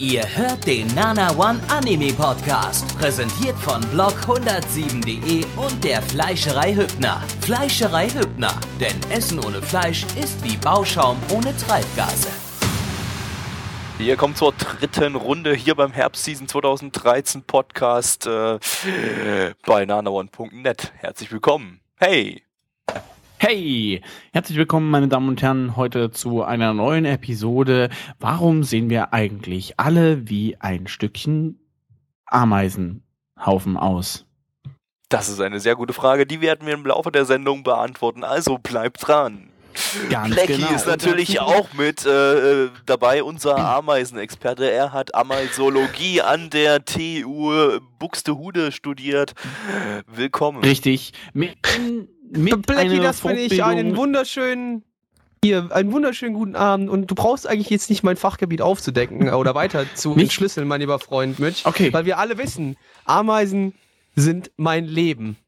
Ihr hört den Nana One Anime Podcast, präsentiert von blog107.de und der Fleischerei Hübner. Fleischerei Hübner, denn Essen ohne Fleisch ist wie Bauschaum ohne Treibgase. Wir kommen zur dritten Runde hier beim Herbstseason 2013 Podcast äh, bei nanaone.net. Herzlich willkommen. Hey! Hey, herzlich willkommen, meine Damen und Herren, heute zu einer neuen Episode. Warum sehen wir eigentlich alle wie ein Stückchen Ameisenhaufen aus? Das ist eine sehr gute Frage, die werden wir im Laufe der Sendung beantworten, also bleibt dran. Ganz Blackie genau. ist natürlich auch mit äh, äh, dabei, unser Ameisenexperte. Er hat Ameisologie an der TU Buxtehude studiert. Willkommen. Richtig. Mit, mit Blackie, das finde ich einen wunderschönen. Hier, einen wunderschönen guten Abend und du brauchst eigentlich jetzt nicht mein Fachgebiet aufzudecken oder weiter zu Nicht? entschlüsseln, mein lieber Freund Mitch. Okay. Weil wir alle wissen, Ameisen sind mein Leben.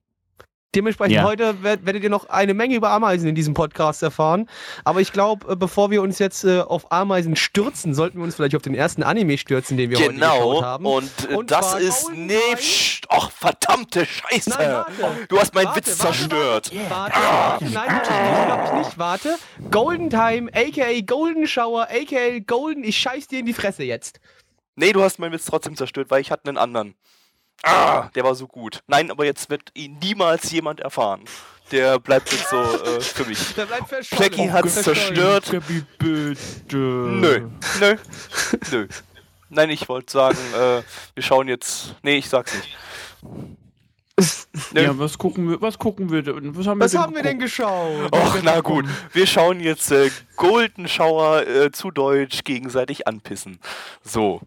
Dementsprechend Ja. heute werd, werdet ihr noch eine Menge über Ameisen in diesem Podcast erfahren. Aber ich glaube, bevor wir uns jetzt äh, auf Ameisen stürzen, sollten wir uns vielleicht auf den ersten Anime stürzen, den wir heute Genau, geschaut haben. und, äh, Und das ist pst, ach verdammte Scheiße. Nein, warte. Du hast meinen Warte, Witz warte, zerstört. Warte, warte, nein, natürlich glaube ich nicht. Warte. Golden Time, aka Golden Shower, aka Golden, ich scheiß dir in die Fresse jetzt. Nee, du hast meinen Witz trotzdem zerstört, weil ich hatte einen anderen. Ah, der war so gut. Nein, aber jetzt wird ihn niemals jemand erfahren. Der bleibt jetzt so äh, für mich. Der bleibt verschollen. Blackie hat's Verschollen. zerstört. Gabi, bitte. Nö, nö, nö. Nein, ich wollte sagen, äh, wir schauen jetzt. Nee, ich sag's nicht. Ja, was gucken wir, was gucken wir denn? Was haben Was wir denn haben wir denn geschaut? Och, na gut. Wir schauen jetzt äh, Golden Shower äh, zu Deutsch gegenseitig anpissen. So.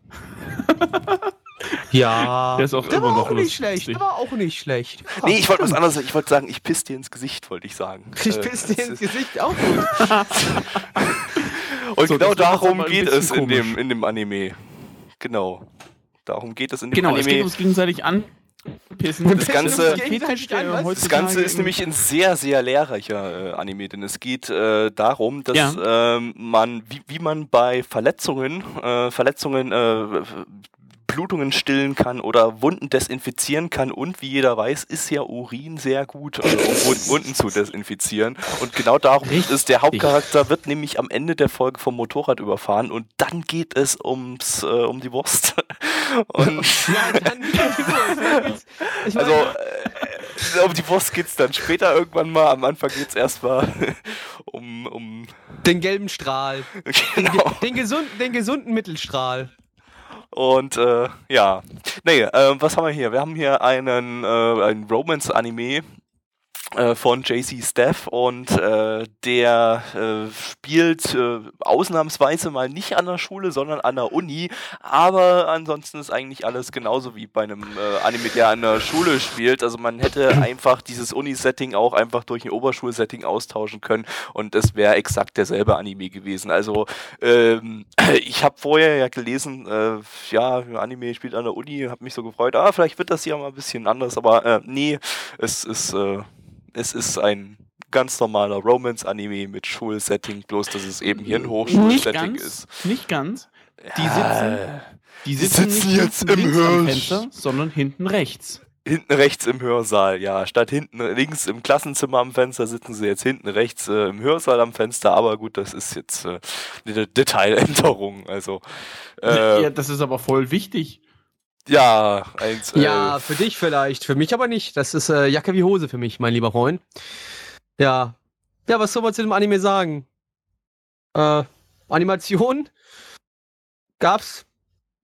Ja. Der ist auch der immer war noch auch nicht schlecht. Der war auch nicht schlecht. Ja, Nee, ich wollte was anderes sagen. Ich wollte sagen, ich piss dir ins Gesicht, wollte ich sagen. Ich Äh, piss dir ins Gesicht auch gut. Und So, genau das darum geht es in dem, in dem Anime. Genau. Darum geht es in dem Genau, es geht Anime. uns gegenseitig anpissen. Und das Ganze- uns gegenseitig an, was? Das Ganze ist nämlich ein sehr, sehr lehrreicher äh, Anime, denn es geht äh, darum, dass Ja. ähm, man, wie, wie man bei Verletzungen, äh, Verletzungen, äh, Blutungen stillen kann oder Wunden desinfizieren kann und wie jeder weiß, ist ja Urin sehr gut, also um Wund- Wunden zu desinfizieren. Und genau darum geht es. Der Hauptcharakter wird nämlich am Ende der Folge vom Motorrad überfahren und dann geht es ums, äh, um die Wurst. Und Ja, dann ich meine, also äh, um die Wurst geht's dann später irgendwann mal. Am Anfang geht's erstmal um, um den gelben Strahl. genau. Den, gesunden, den gesunden Mittelstrahl. Und äh, ja. Nee, äh, was haben wir hier? Wir haben hier einen, äh, einen Romance-Anime von JC Staff und äh, der äh, spielt äh, ausnahmsweise mal nicht an der Schule, sondern an der Uni. Aber ansonsten ist eigentlich alles genauso wie bei einem äh, Anime, der an der Schule spielt. Also man hätte einfach dieses Uni-Setting auch einfach durch ein Oberschulsetting austauschen können und es wäre exakt derselbe Anime gewesen. Also ähm, ich habe vorher ja gelesen, äh, ja, Anime spielt an der Uni, habe mich so gefreut, ah, vielleicht wird das hier mal ein bisschen anders, aber äh, nee, es ist, äh, es ist ein ganz normaler Romance-Anime mit Schulsetting, bloß dass es eben hier ein Hochschulsetting ist. Nicht ganz. Die sitzen, die sitzen, sitzen nicht jetzt im. Fenster, sondern hinten rechts. Hinten rechts im Hörsaal, ja. Statt hinten links im Klassenzimmer am Fenster sitzen sie jetzt hinten rechts äh, im Hörsaal am Fenster. Aber gut, das ist jetzt äh, eine Detailänderung. Also, äh, ja, das ist aber voll wichtig. Ja, eins. Ja, für dich vielleicht, für mich aber nicht. Das ist äh, Jacke wie Hose für mich, mein lieber Freund. Ja. Ja, was soll man zu dem Anime sagen? Äh, Animation? Gab's?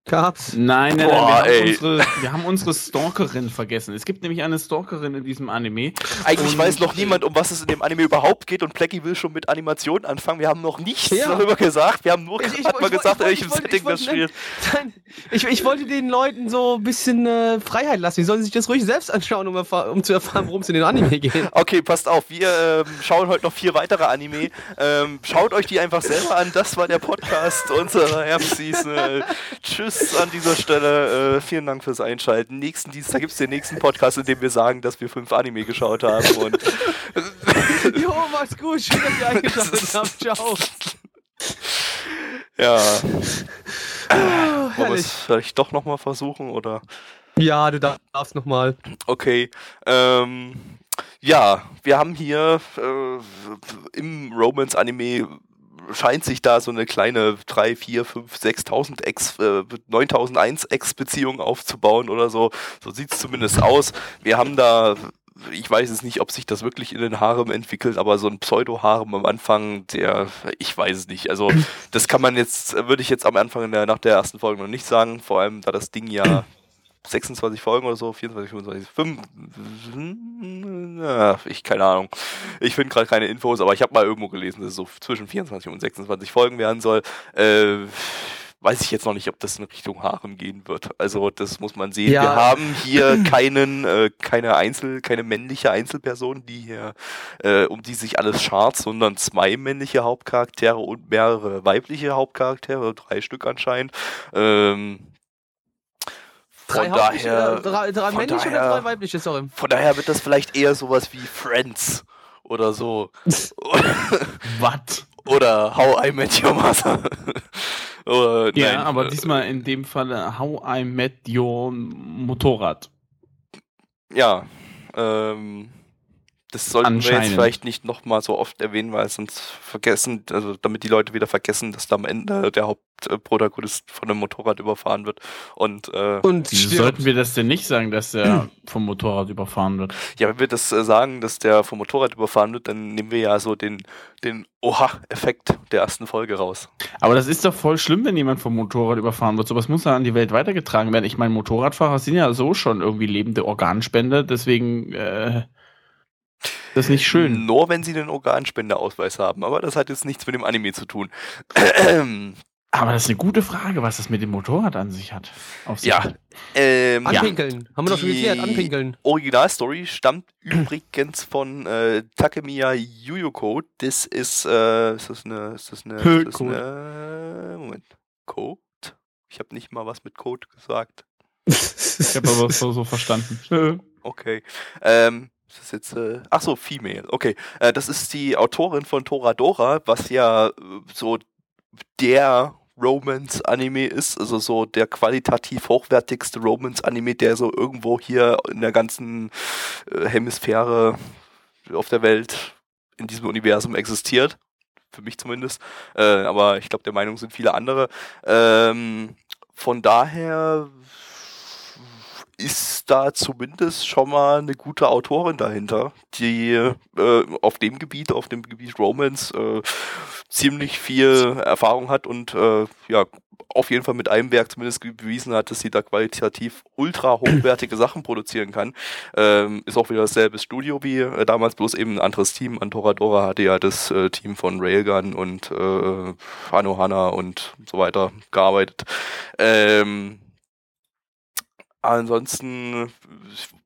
Gab's? Nein, nein, Boah, nein, wir, ey. haben unsere, wir haben unsere Stalkerin vergessen. Es gibt nämlich eine Stalkerin in diesem Anime. eigentlich weiß noch niemand, um was es in dem Anime überhaupt geht und Plecky will schon mit Animation anfangen. Wir haben noch nichts Ja. darüber gesagt. Wir haben nur Ich- mal ich- gesagt, in ich- welchem Setting das spielt. Nein, ich, ich wollte den Leuten so ein bisschen äh, Freiheit lassen. Die sollen sich das ruhig selbst anschauen, um, erfahr- um zu erfahren, worum es in den Anime geht. Okay, passt auf, wir ähm, schauen heute noch vier weitere Anime. Ähm, schaut euch die einfach selber an. Das war der Podcast unserer Herbstseason. Äh, tschüss an dieser Stelle. Äh, vielen Dank fürs Einschalten. Nächsten Dienstag gibt es den nächsten Podcast, in dem wir sagen, dass wir fünf Anime geschaut haben. Und jo, macht's gut. Schön, dass ihr eingeschaltet habt. Ciao. ja. Wollen wir es vielleicht doch nochmal versuchen oder? Ja, du darfst nochmal. Okay. Ähm, ja, wir haben hier äh, im Romance-Anime scheint sich da so eine kleine 3, 4, 5, 6.000 Ex, äh, 9001 Ex-Beziehung aufzubauen oder so. So sieht es zumindest aus. Wir haben da, ich weiß es nicht, ob sich das wirklich in den Harem entwickelt, aber so ein Pseudo-Harem am Anfang, der, ich weiß es nicht. Also das kann man jetzt, würde ich jetzt am Anfang der, nach der ersten Folge noch nicht sagen, vor allem da das Ding ja 26 Folgen oder so, 24, 25, 5, ja, ich keine Ahnung. Ich finde gerade keine Infos, aber ich habe mal irgendwo gelesen, dass es so zwischen 24 und 26 Folgen werden soll. Äh, weiß ich jetzt noch nicht, ob das in Richtung Harem gehen wird. Also das muss man sehen. Ja. Wir haben hier keinen, äh, keine Einzel, keine männliche Einzelperson, die hier, äh, um die sich alles schart, sondern zwei männliche Hauptcharaktere und mehrere weibliche Hauptcharaktere, drei Stück anscheinend. Ähm, Drei von daher, äh, drei, drei von männliche daher- oder drei weibliche, sorry. von daher wird das vielleicht eher sowas wie Friends oder so. Was? oder How I Met Your Mother. oder, Ja, nein, aber äh, diesmal in dem Falle How I Met Your Motorrad. Ja, ähm, das sollten wir jetzt vielleicht nicht nochmal so oft erwähnen, weil sonst vergessen, also damit die Leute wieder vergessen, dass da am Ende der Hauptprotagonist von einem Motorrad überfahren wird. Und äh, Und Wieso sollten wir das denn nicht sagen, dass er vom Motorrad überfahren wird? ja, wenn wir das äh, sagen, dass der vom Motorrad überfahren wird, dann nehmen wir ja so den, den Oha-Effekt der ersten Folge raus. Aber das ist doch voll schlimm, wenn jemand vom Motorrad überfahren wird. Sowas muss ja an die Welt weitergetragen werden. Ich meine, Motorradfahrer sind ja so schon irgendwie lebende Organspender, deswegen äh, das ist nicht schön. Nur wenn sie den Organspendeausweis haben, aber das hat jetzt nichts mit dem Anime zu tun. Aber das ist eine gute Frage, was das mit dem Motorrad an sich hat. Sich Ja. hat. ähm, ja. Anpinkeln. Haben wir doch schon geklärt. Anpinkeln. Originalstory stammt übrigens von äh, Takemiya Yuyoko. Das ist, äh, ist das eine, ist das eine, ist das Code. eine Moment, Code? Ich habe nicht mal was mit Code gesagt. Ich habe aber so, so verstanden. Okay. Ähm, ist jetzt, äh, ach so, Female. Okay. Äh, das ist die Autorin von Toradora, was ja äh, so der Romance-Anime ist, also so der qualitativ hochwertigste Romance-Anime, der so irgendwo hier in der ganzen äh, Hemisphäre auf der Welt in diesem Universum existiert. Für mich zumindest. Äh, aber ich glaube, der Meinung sind viele andere. Ähm, von daher ist da zumindest schon mal eine gute Autorin dahinter, die äh, auf dem Gebiet, auf dem Gebiet Romance äh, ziemlich viel Erfahrung hat und äh, ja, auf jeden Fall mit einem Werk zumindest bewiesen hat, dass sie da qualitativ ultra hochwertige Sachen produzieren kann. Ähm, ist auch wieder dasselbe Studio wie äh, damals, bloß eben ein anderes Team. An Toradora hatte ja das äh, Team von Railgun und äh, Anohana und so weiter gearbeitet. Ähm, ansonsten,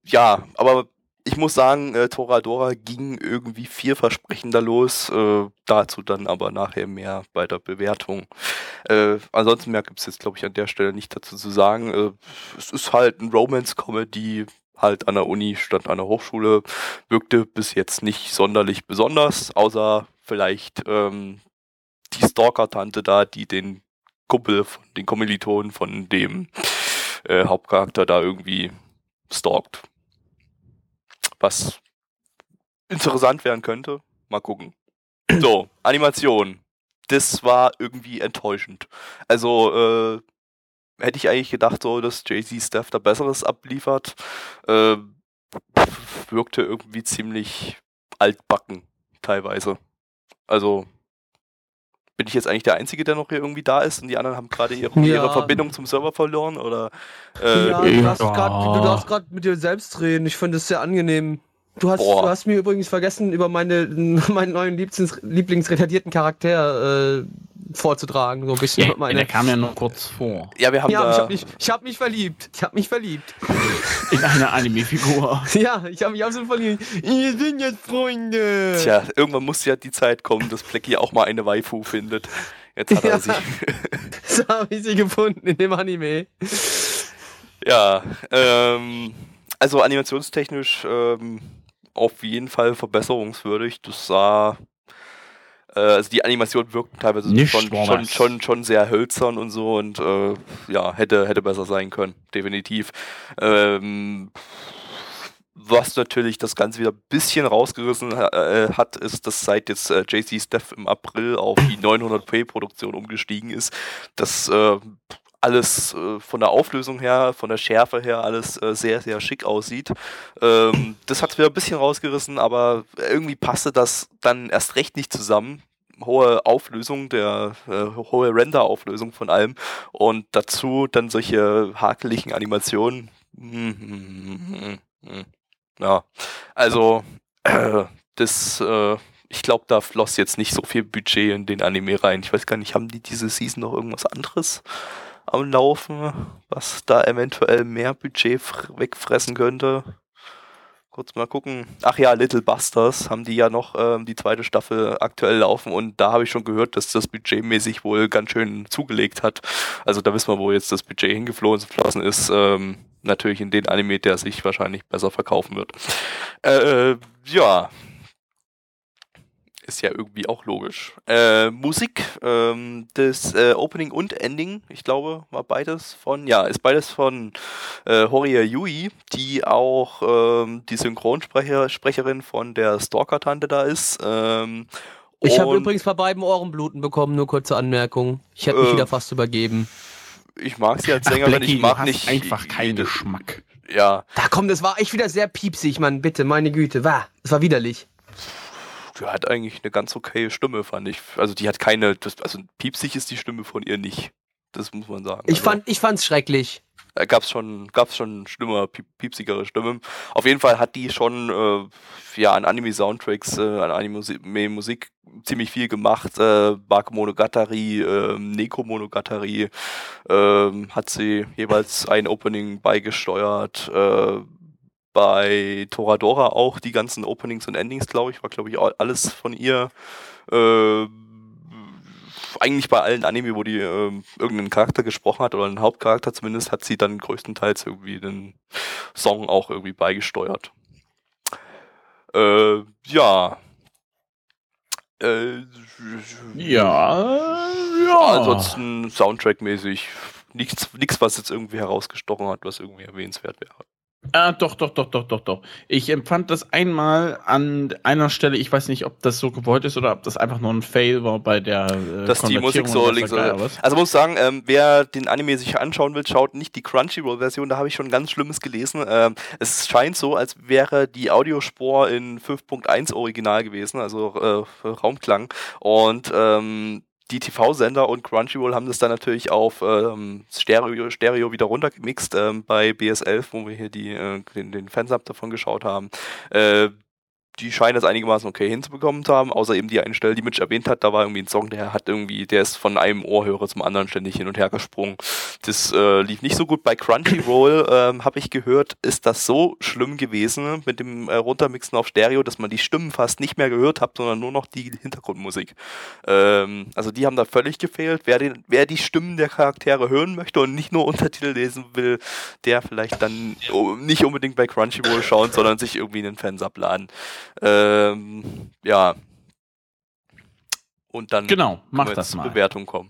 ja, aber ich muss sagen, äh, Toradora ging irgendwie vielversprechender los, äh, dazu dann aber nachher mehr bei der Bewertung. Äh, ansonsten mehr gibt es jetzt, glaube ich, an der Stelle nicht dazu zu sagen. Äh, es ist halt ein Romance-Comedy, halt an der Uni statt an der Hochschule, wirkte bis jetzt nicht sonderlich besonders, außer vielleicht ähm, die Stalker-Tante da, die den Kumpel, den Kommilitonen von dem äh, Hauptcharakter da irgendwie stalkt. Was interessant werden könnte. Mal gucken. So, Animation. Das war irgendwie enttäuschend. Also, äh, hätte ich eigentlich gedacht, so, dass Jay-Z Staff da Besseres abliefert. Äh, wirkte irgendwie ziemlich altbacken, teilweise. Also, bin ich jetzt eigentlich der Einzige, der noch hier irgendwie da ist und die anderen haben gerade ihre, Ja. ihre Verbindung zum Server verloren? Oder äh, ja, du ja. darfst gerade mit dir selbst reden. Ich finde es sehr angenehm. Du hast, Boah. du hast mir übrigens vergessen, über meine, meinen neuen Lieblings, Lieblingsretardierten Charakter äh, vorzutragen. So ein bisschen. Ja, meine, der kam ja nur kurz vor. ja, wir haben ja, ich da. habe mich, ich hab mich verliebt. Ich habe mich verliebt. In eine Anime-Figur. Ja, ich habe mich absolut verliebt. Wir sind jetzt Freunde. Tja, irgendwann muss ja die Zeit kommen, dass Blackie auch mal eine Waifu findet. Jetzt hat er Ja. sie. So habe ich sie gefunden in dem Anime. ja, ähm, also animationstechnisch ähm, auf jeden Fall verbesserungswürdig. Das sah Äh, also die Animationen wirkten teilweise Nicht schon, schon, schon, schon sehr hölzern und so und äh, ja, hätte, hätte besser sein können, definitiv. Ähm, was natürlich das Ganze wieder ein bisschen rausgerissen äh, hat, ist, dass seit jetzt äh, JC Steph im April auf die 900p-Produktion umgestiegen ist, dass äh, alles äh, von der Auflösung her, von der Schärfe her, alles äh, sehr, sehr schick aussieht. Ähm, das hat wieder ein bisschen rausgerissen, aber irgendwie passte das dann erst recht nicht zusammen. Hohe Auflösung, der äh, hohe Render-Auflösung von allem und dazu dann solche hakeligen Animationen. Ja, also äh, das, äh, ich glaube, da floss jetzt nicht so viel Budget in den Anime rein. Ich weiß gar nicht, haben die diese Season noch irgendwas anderes am Laufen, was da eventuell mehr Budget fr- wegfressen könnte? Kurz mal gucken. Ach ja, Little Busters haben die ja noch ähm, die zweite Staffel aktuell laufen und da habe ich schon gehört, dass das budgetmäßig wohl ganz schön zugelegt hat. Also da wissen wir, wo jetzt das Budget hingeflossen ist. Ähm, natürlich in den Anime, der sich wahrscheinlich besser verkaufen wird. Äh, ja. Ist ja irgendwie auch logisch. Äh, Musik, ähm, das äh, Opening und Ending, ich glaube, war beides von, ja, ist beides von äh, Horia Yui, die auch ähm, die Synchronsprecherin Sprecherin von der Stalker-Tante da ist. Ähm, Ich habe übrigens bei beiden Ohrenbluten bekommen, nur kurze Anmerkung. Ich hätte mich Äh, wieder fast übergeben. ich mag sie als Sängerin, Blackie, ich mag nicht. einfach keinen Geschmack. Ja, Da komm, das war echt wieder sehr piepsig, Mann. Bitte, meine Güte. War, es war widerlich. Die hat eigentlich eine ganz okaye Stimme, fand ich. Also die hat keine, das, also piepsig ist die Stimme von ihr nicht. Das muss man sagen. Ich also, fand, ich fand's schrecklich. äh, gab's schon, gab's schon schlimmer, piep, piepsigere Stimmen. Auf jeden Fall hat die schon äh, ja an Anime-Soundtracks, äh, an Anime-Musik ziemlich viel gemacht. Äh, Bakemonogatari, äh, Neko Monogatari ähm, hat sie jeweils ein Opening beigesteuert. Äh, bei Toradora auch die ganzen Openings und Endings, glaube ich, war glaube ich all- alles von ihr. Äh, eigentlich bei allen Anime, wo die ähm, irgendeinen Charakter gesprochen hat oder einen Hauptcharakter zumindest, hat sie dann größtenteils irgendwie den Song auch irgendwie beigesteuert. Äh, ja. Äh, Ja, ja. Ansonsten Soundtrack-mäßig nichts, nichts, was jetzt irgendwie herausgestochen hat, was irgendwie erwähnenswert wäre. Ah, doch, doch, doch, doch, doch, doch. Ich empfand das einmal an einer Stelle, ich weiß nicht, ob das so gewollt ist oder ob das einfach nur ein Fail war bei der äh, Dass die Musik so oder links was. Also muss sagen, ähm, wer den Anime sich anschauen will, schaut nicht die Crunchyroll-Version, da habe ich schon ganz Schlimmes gelesen. Ähm, es scheint so, als wäre die Audiospur in 5.1 original gewesen, also äh, Raumklang. Und ähm, die TV-Sender und Crunchyroll haben das dann natürlich auf ähm, Stereo, Stereo wieder runtergemixt ähm, bei BS11, wo wir hier die, äh, den, den Fansub davon geschaut haben. Äh, die scheinen das einigermaßen okay hinzubekommen zu haben, außer eben die eine Stelle, die Mitch erwähnt hat, da war irgendwie ein Song, der hat irgendwie, der ist von einem Ohrhörer zum anderen ständig hin und her gesprungen. Das äh, lief nicht so gut. Bei Crunchyroll ähm, habe ich gehört, ist das so schlimm gewesen mit dem äh, Runtermixen auf Stereo, dass man die Stimmen fast nicht mehr gehört hat, sondern nur noch die Hintergrundmusik. Ähm, also die haben da völlig gefehlt. Wer, den, wer die Stimmen der Charaktere hören möchte und nicht nur Untertitel lesen will, der vielleicht dann oh, nicht unbedingt bei Crunchyroll schauen, sondern sich irgendwie einen Fansub laden. Ähm, ja. Und dann Genau, mach das mal. Bewertung kommen.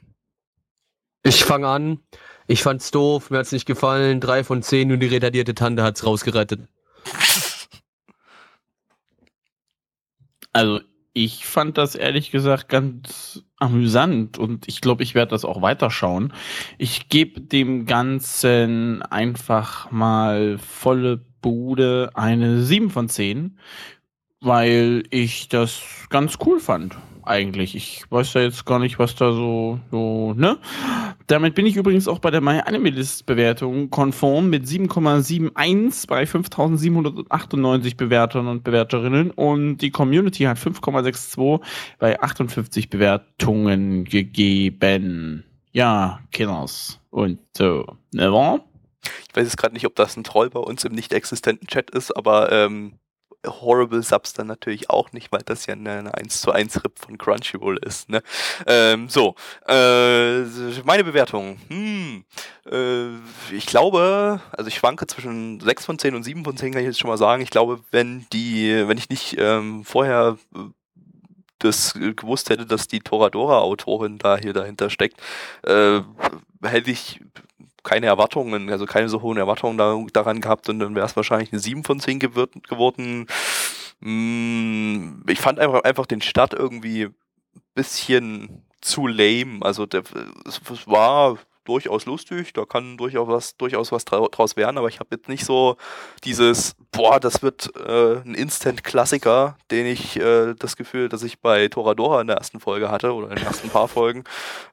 Ich fange an. Ich fand's doof, mir hat's nicht gefallen. Drei von zehn, nur die retardierte Tante hat's rausgerettet. Also, ich fand das ehrlich gesagt ganz amüsant und ich glaube, ich werde das auch weiterschauen. Ich gebe dem Ganzen einfach mal volle Bude eine 7 von 10, weil ich das ganz cool fand. Eigentlich. Ich weiß ja jetzt gar nicht, was da so, so, ne? Damit bin ich übrigens auch bei der My Anime List Bewertung konform mit 7,71 bei 5798 Bewertern und Bewerterinnen und die Community hat 5,62 bei 58 Bewertungen gegeben. Ja, Kinders. Und so, ne? Ich weiß jetzt gerade nicht, ob das ein Troll bei uns im nicht existenten Chat ist, aber ähm, Horrible Subs dann natürlich auch nicht, weil das ja eine, eine 1 zu 1 Rip von Crunchyroll ist. Ne? Ähm, so, äh, meine Bewertung. Hm, äh, ich glaube, also ich schwanke zwischen 6 von 10 und 7 von 10, kann ich jetzt schon mal sagen. Ich glaube, wenn die, wenn ich nicht ähm, vorher äh, das gewusst hätte, dass die Toradora-Autorin da hier dahinter steckt, äh, hätte ich keine Erwartungen, also keine so hohen Erwartungen da, daran gehabt und dann wäre es wahrscheinlich eine 7 von 10 geworden. Mm, ich fand einfach, einfach den Start irgendwie bisschen zu lame. Also der, es war durchaus lustig, da kann durchaus was, durchaus was draus werden, aber ich habe jetzt nicht so dieses, boah, das wird äh, ein Instant-Klassiker, den ich äh, das Gefühl, dass ich bei Toradora in der ersten Folge hatte oder in den ersten paar Folgen.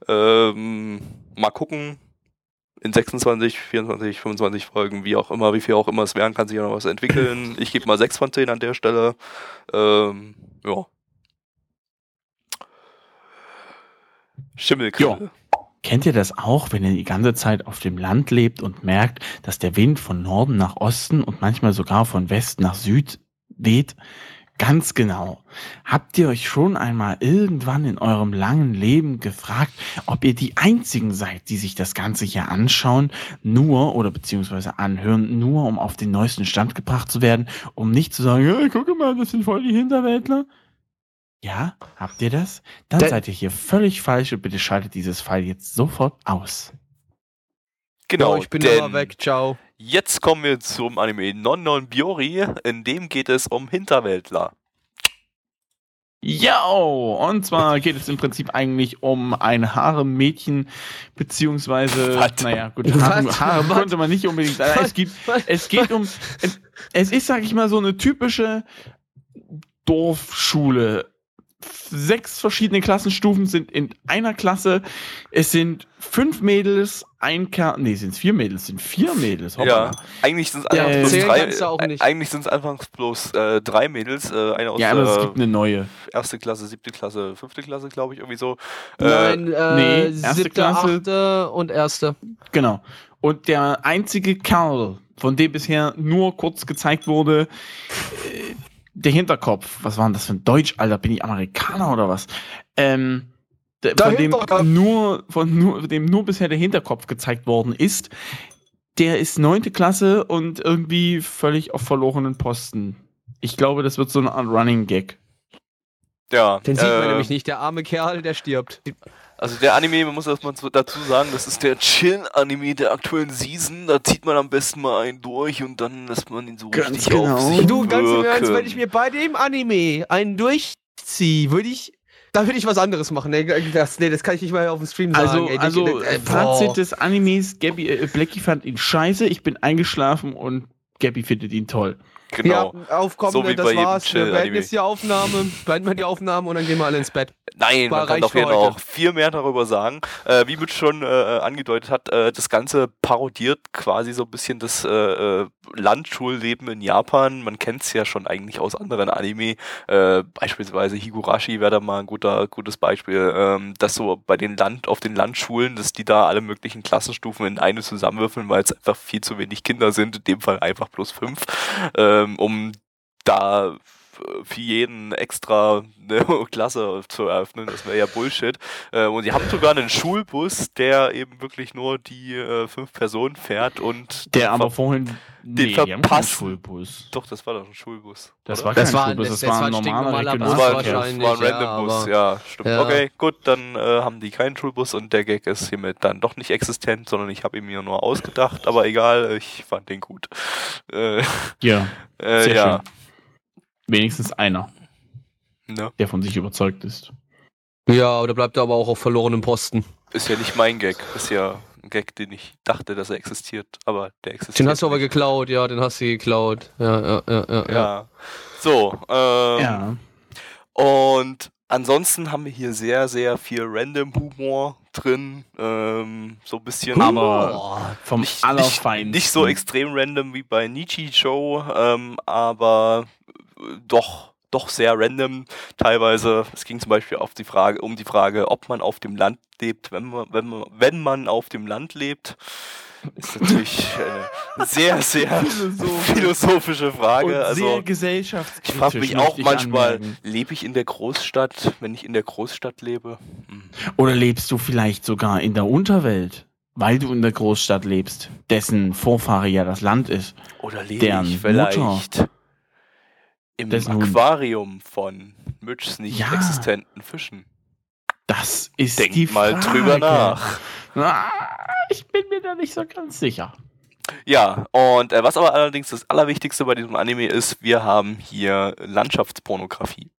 Ähm, mal gucken, in 26, 24, 25 Folgen, wie auch immer, wie viel auch immer es werden, kann sich ja noch was entwickeln. Ich gebe mal 6 von 10 an der Stelle. Ähm, ja. Schimmelgrille. Kennt ihr das auch, wenn ihr die ganze Zeit auf dem Land lebt und merkt, dass der Wind von Norden nach Osten und manchmal sogar von West nach Süd weht? Ganz genau. Habt ihr euch schon einmal irgendwann in eurem langen Leben gefragt, ob ihr die einzigen seid, die sich das Ganze hier anschauen, nur oder beziehungsweise anhören, nur um auf den neuesten Stand gebracht zu werden, um nicht zu sagen, ja, guck mal, das sind voll die Hinterwäldler? Ja, habt ihr das? Dann Da- seid ihr hier völlig falsch und bitte schaltet dieses Pfeil jetzt sofort aus. Genau, oh, ich bin aber weg, ciao. Jetzt kommen wir zum Anime Non Non Biori, in dem geht es um Hinterwäldler. Yo! Und zwar geht es im Prinzip eigentlich um ein Harem-Mädchen, beziehungsweise, Was? naja, gut? Harem, Harem Was? könnte man nicht unbedingt sagen. Was? Es gibt, Was? es geht um, es, es ist, sag ich mal, so eine typische Dorfschule. Sechs verschiedene Klassenstufen sind in einer Klasse. Es sind fünf Mädels, ein Kerl, nee, sind es vier Mädels, sind vier Mädels. hoppala. Ja, eigentlich sind es Ja, einfach bloß drei. kannst du auch äh, nicht. Eigentlich sind es einfach bloß äh, drei Mädels, äh, eine aus Ja, aber es der gibt eine neue. erste Klasse, siebte Klasse, fünfte Klasse, glaube ich, irgendwie so. Äh, Nein, äh, nee, erste siebte, Klasse. achte und erste. Genau. Und der einzige Kerl, von dem bisher nur kurz gezeigt wurde, äh, der Hinterkopf, was war denn das für ein Deutsch, Alter? Bin ich Amerikaner oder was? Ähm, der, Der von dem Hinterkopf. nur, von nur, dem nur bisher der Hinterkopf gezeigt worden ist, der ist neunte Klasse und irgendwie völlig auf verlorenen Posten. Ich glaube, das wird so eine Art Running Gag. ja, Den sieht man äh, nämlich nicht. Der arme Kerl, der stirbt. Also der Anime, man muss erstmal zu- dazu sagen, das ist der Chill-Anime der aktuellen Season. Da zieht man am besten mal einen durch und dann lässt man ihn so Ganz richtig genau. auf sich Du, ganz im Ernst, wenn ich mir bei dem Anime einen durchziehe, würde ich. Da würde ich was anderes machen. Nee das, nee, das kann ich nicht mal auf dem Stream sagen. Also, ey. Also äh, Fazit boah. des Animes, Gabby, äh, Blackie fand ihn scheiße, ich bin eingeschlafen und Gabby findet ihn toll. Genau. Ja, aufkommen, So wie das bei jedem war's. Wir beenden jetzt die Aufnahme, beenden wir die Aufnahme und dann gehen wir alle ins Bett. Nein, War man kann Fall heute. auch viel mehr darüber sagen. Äh, wie Mitch schon äh, angedeutet hat, äh, das Ganze parodiert quasi so ein bisschen das äh, äh, Landschulleben in Japan. Man kennt es ja schon eigentlich aus anderen Anime. Äh, beispielsweise Higurashi wäre da mal ein guter, gutes Beispiel, ähm, dass so bei den Land, auf den Landschulen, dass die da alle möglichen Klassenstufen in eine zusammenwürfeln, weil es einfach viel zu wenig Kinder sind, in dem Fall einfach plus fünf, ähm, um da für jeden extra eine Klasse zu eröffnen. Das wäre ja Bullshit. Äh, und sie haben sogar einen Schulbus, der eben wirklich nur die äh, fünf Personen fährt und Der aber vorhin. den die keinen verpassen. Schulbus. Doch, das war doch ein Schulbus. Das oder? war Das kein war- Schulbus, das- das, war ein normaler stinknormaler Das Bus war, ein- war ein ja, Random-Bus, aber- ja, stimmt. Ja. Okay, gut, dann äh, haben die keinen Schulbus und der Gag ist hiermit dann doch nicht existent, sondern ich habe ihn mir nur ausgedacht, aber egal, ich fand den gut. Äh, Ja, äh, sehr ja. schön. Wenigstens einer, Ne? der von sich überzeugt ist. Ja, oder bleibt er aber auch auf verlorenem Posten. Ist ja nicht mein Gag, ist ja ein Gag, den ich dachte, dass er existiert, aber der existiert. Den hast du aber nicht. geklaut, ja, den hast du geklaut. Ja, ja, ja, ja. ja. Ja. So, ähm, Ja. Und ansonsten haben wir hier sehr, sehr viel Random-Humor drin. Ähm, so ein bisschen. Aber vom nicht, nicht, Allerfeinsten. nicht so extrem random wie bei Nietzsche Show, ähm, aber doch, doch sehr random. Teilweise, es ging zum Beispiel auf die Frage, um die Frage, ob man auf dem Land lebt, wenn man, wenn man, wenn man auf dem Land lebt. Ist natürlich eine sehr, sehr philosophische Frage. Und also, sehr gesellschaftskritisch. ich frage mich auch manchmal, anmerken. lebe ich in der Großstadt, wenn ich in der Großstadt lebe? Hm. Oder lebst du vielleicht sogar in der Unterwelt, weil du in der Großstadt lebst, dessen Vorfahre ja das Land ist? Oder lebe Deren ich vielleicht im Hund. Aquarium von Mitchs nicht Ja. existenten Fischen? Das ist Denk die mal Frage. drüber nach. Ah, ich bin mir da nicht so ganz sicher. Ja, und äh, was aber allerdings das Allerwichtigste bei diesem Anime ist, wir haben hier Landschaftspornografie.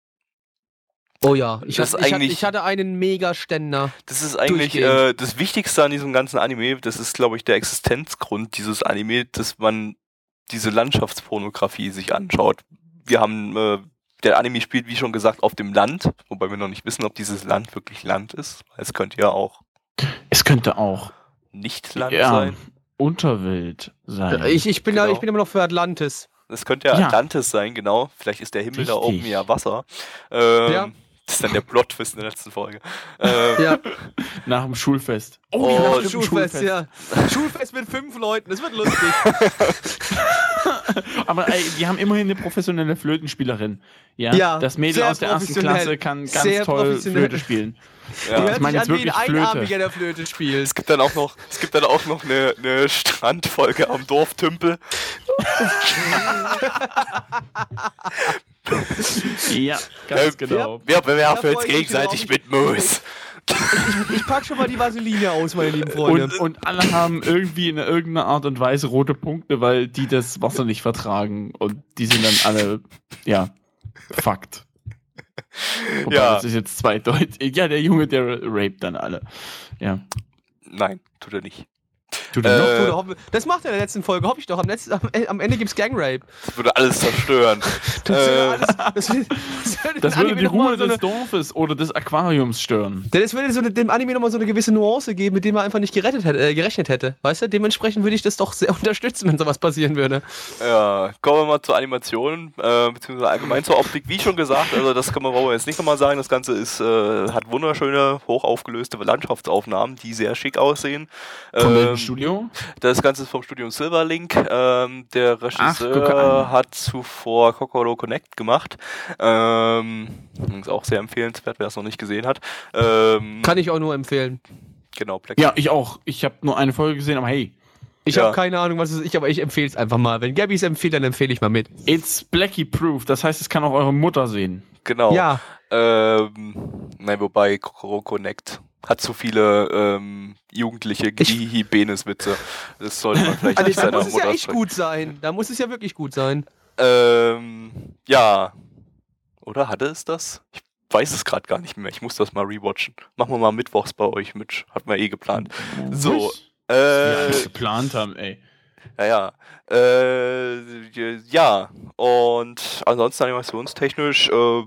Oh ja, ich, Das hatte, eigentlich- ich hatte einen Mega-Ständer. Das ist eigentlich äh, das Wichtigste an diesem ganzen Anime. Das ist, glaube ich, der Existenzgrund dieses Anime, dass man diese Landschaftspornografie sich anschaut. Wir haben, äh, der Anime spielt, wie schon gesagt, auf dem Land, wobei wir noch nicht wissen, ob dieses Land wirklich Land ist. Es könnte ja auch Es könnte auch nicht Land ja, sein. Unterwelt sein. Ich, ich, bin da, Genau. ich bin immer noch für Atlantis. Es könnte ja, Ja. Atlantis sein, genau. Vielleicht ist der Himmel da oben Richtig. ja Wasser. Ähm, Ja. Das ist dann der Plot-Twist in der letzten Folge. Ähm, Ja, Nach dem Schulfest. Oh, ja, nach stimmt, Schulfest, Schulfest. ja. Schulfest mit fünf Leuten, das wird lustig. Aber ey, die haben immerhin eine professionelle Flötenspielerin. Ja, Ja, das Mädel aus der ersten. Klasse kann ganz Sehr toll. Flöte spielen. Die ja. hört meine sich jetzt an wie ein wirklich Flöte. Einarmiger, der Flöte spielt. Es gibt dann auch noch, es gibt dann auch noch eine, eine Strandfolge am Dorftümpel. Ja, ganz Äh, genau. Wir bewerfen Da uns ich gegenseitig mit Moos. Ich pack schon mal die Vaseline aus, meine lieben Freunde. Und, und alle haben irgendwie in irgendeiner Art und Weise rote Punkte, weil die das Wasser nicht vertragen. Und die sind dann alle, ja, Fakt. Wobei, Ja. das ist jetzt zweideutig. Ja, der Junge, der raped dann alle. Ja. Nein, tut er nicht. Äh, das macht er in der letzten Folge, hoffe ich doch. Am, letzten, am, am Ende gibt's Gangrape. Das würde alles zerstören. Das, Äh, würde alles, das, würde- das würde Das würde Anime die Ruhe so eine, des Dorfes oder des Aquariums stören. Denn es würde so eine, dem Anime nochmal so eine gewisse Nuance geben, mit dem er einfach nicht gerettet hätte, äh, gerechnet hätte. Weißt du? Dementsprechend würde ich das doch sehr unterstützen, wenn sowas passieren würde. Ja, kommen wir mal zur Animation, äh, beziehungsweise allgemein zur Optik. Wie schon gesagt, also das kann man wir jetzt nicht nochmal sagen. Das Ganze ist, äh, hat wunderschöne, hochaufgelöste Landschaftsaufnahmen, die sehr schick aussehen. Ähm, Studio? Das Ganze ist vom Studio Silverlink. Ähm, der Regisseur an. hat zuvor Kokoro Connect gemacht. Ähm, ist auch sehr empfehlenswert, wer es noch nicht gesehen hat. Ähm, Kann ich auch nur empfehlen. genau, Black Ja, ich auch. Ich habe nur eine Folge gesehen, aber hey, Ich Ja. habe keine Ahnung, was es ist, aber ich empfehle es einfach mal. Wenn Gabby es empfiehlt, dann empfehle ich mal mit. it's Blackie Proof. Das heißt, es kann auch eure Mutter sehen. Genau. Ja, Ähm, nein, wobei Kokoro Connect hat zu viele ähm, jugendliche Ich- Benes-Witze. Das sollte man vielleicht also nicht da muss es ja echt sprechen. gut sein. Da muss es ja wirklich gut sein. Ähm, ja. Oder hatte es das? Ich weiß es gerade gar nicht mehr. Ich muss das mal rewatchen. Machen wir mal mittwochs bei euch mit. Hatten wir eh geplant. So, Äh, alles geplant haben, ey. ja, ja. Äh, ja. Und ansonsten animationstechnisch, äh,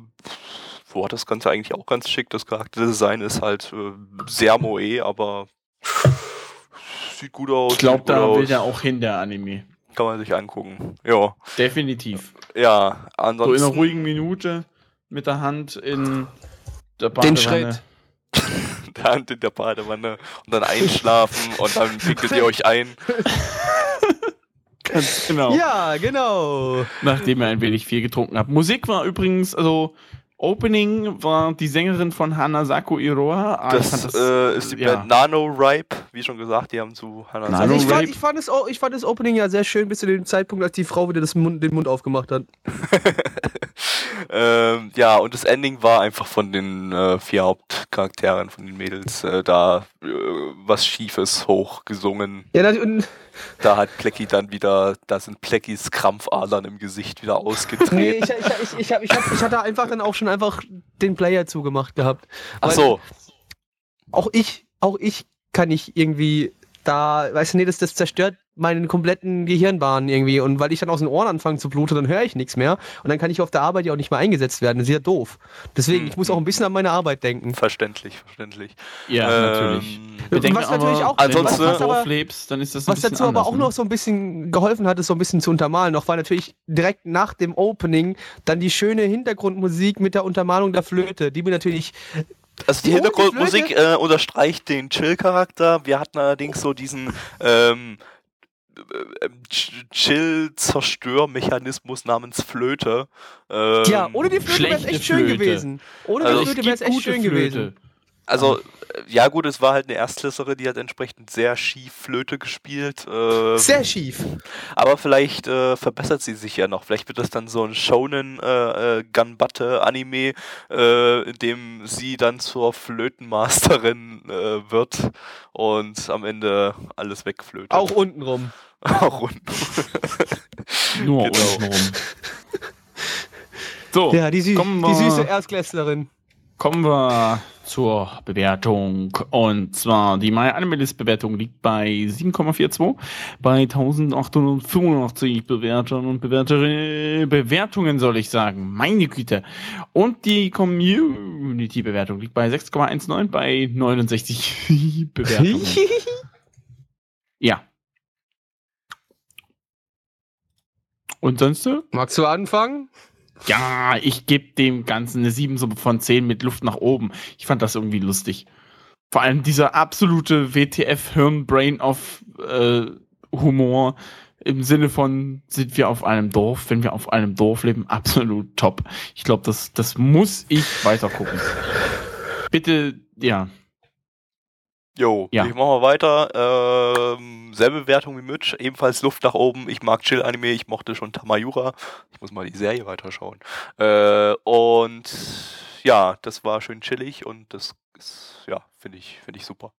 hat das Ganze eigentlich auch ganz schick. Das Charakterdesign ist halt äh, sehr moe, aber sieht gut aus. Ich glaube, da will der auch hin, der Anime. Kann man sich angucken. Ja. Definitiv. Ja, So in ansonsten. einer ruhigen Minute mit der Hand in der Den Badewanne. Schritt. der Hand in der Badewanne und dann einschlafen und dann pinkelt ihr euch ein. Ganz genau. Ja, genau. Nachdem er ein wenig viel getrunken hat. Musik war übrigens, also Opening war die Sängerin von Hanasaku Iroha. Ah, Das, fand äh, ist die ja. Band Nano Ripe, wie schon gesagt, die haben zu Hannah Nano Also ich, fand, ich, fand das, ich fand das Opening ja sehr schön bis zu dem Zeitpunkt, als die Frau wieder das Mund, den Mund aufgemacht hat. ähm, ja, und das Ending war einfach von den äh, vier Hauptcharakteren, von den Mädels, äh, da äh, was Schiefes hochgesungen. Ja, das, und, Da hat Plecky dann wieder, da sind Pleckys Krampfadern im Gesicht wieder nee, ausgetreten. ich, ich, ich, ich, hab, ich, hab, ich hatte einfach dann auch schon einfach den Player zugemacht gehabt. Ach so, Auch ich, auch ich kann nicht irgendwie da, weißt du, nee, das, das zerstört meinen kompletten Gehirnbahnen irgendwie. Und weil ich dann aus den Ohren anfange zu bluten, dann höre ich nichts mehr. Und dann kann ich auf der Arbeit ja auch nicht mehr eingesetzt werden. Das ist ja doof. Deswegen, Hm, ich muss auch ein bisschen an meine Arbeit denken. verständlich, verständlich. Ja, Ähm, natürlich. Was natürlich aber, auch- wenn du Ansonsten- was Dorf aber- lebst, dann ist das ein Was dazu aber anders, auch ne? noch so ein bisschen geholfen hat, ist so ein bisschen zu untermalen. Noch war natürlich direkt nach dem Opening dann die schöne Hintergrundmusik mit der Untermalung der Flöte, die mir natürlich Also die Hintergrundmusik äh, unterstreicht den Chill-Charakter. Wir hatten allerdings so diesen ähm, äh, Chill-Zerstörmechanismus namens Flöte. Ähm, Ja, ohne die Flöte wäre es echt schön Flöte. gewesen. Ohne Also die Flöte wäre es echt schön Flöte. gewesen. Also, äh, ja gut, es war halt eine Erstklässlerin, die hat entsprechend sehr schief Flöte gespielt. Ähm, Sehr schief. aber vielleicht äh, verbessert sie sich ja noch. Vielleicht wird das dann so ein Shonen äh, äh, Gunbatte Anime, äh, in dem sie dann zur Flötenmasterin äh, wird und am Ende alles wegflötet. Auch untenrum. Auch unten. Nur Genau. untenrum. So, Ja, die, Sü die süße Erstklässlerin. Kommen wir zur Bewertung. Und zwar die My Animalist Bewertung liegt bei 7,42 bei 1885 Bewertern und Bewerterinnen, Bewertungen soll ich sagen. Meine Güte. Und die Community Bewertung liegt bei 6,19 bei 69 Bewertungen. ja. Und sonst? so? Magst du anfangen? Ja, ich gebe dem Ganzen eine 7 so von 10 mit Luft nach oben. Ich fand das irgendwie lustig. Vor allem dieser absolute WTF-Hirn-Brain-of-Humor im Sinne von, sind wir auf einem Dorf, wenn wir auf einem Dorf leben, absolut top. Ich glaube, das, das muss ich weiter gucken. Bitte, ja. Jo, Ja. ich mache mal weiter. Ähm, selbe Bewertung wie Mitch, ebenfalls Luft nach oben. Ich mag Chill-Anime, ich mochte schon Tamayura. Ich muss mal die Serie weiterschauen. Äh, und ja, das war schön chillig und das ist, ja, finde ich, finde ich super.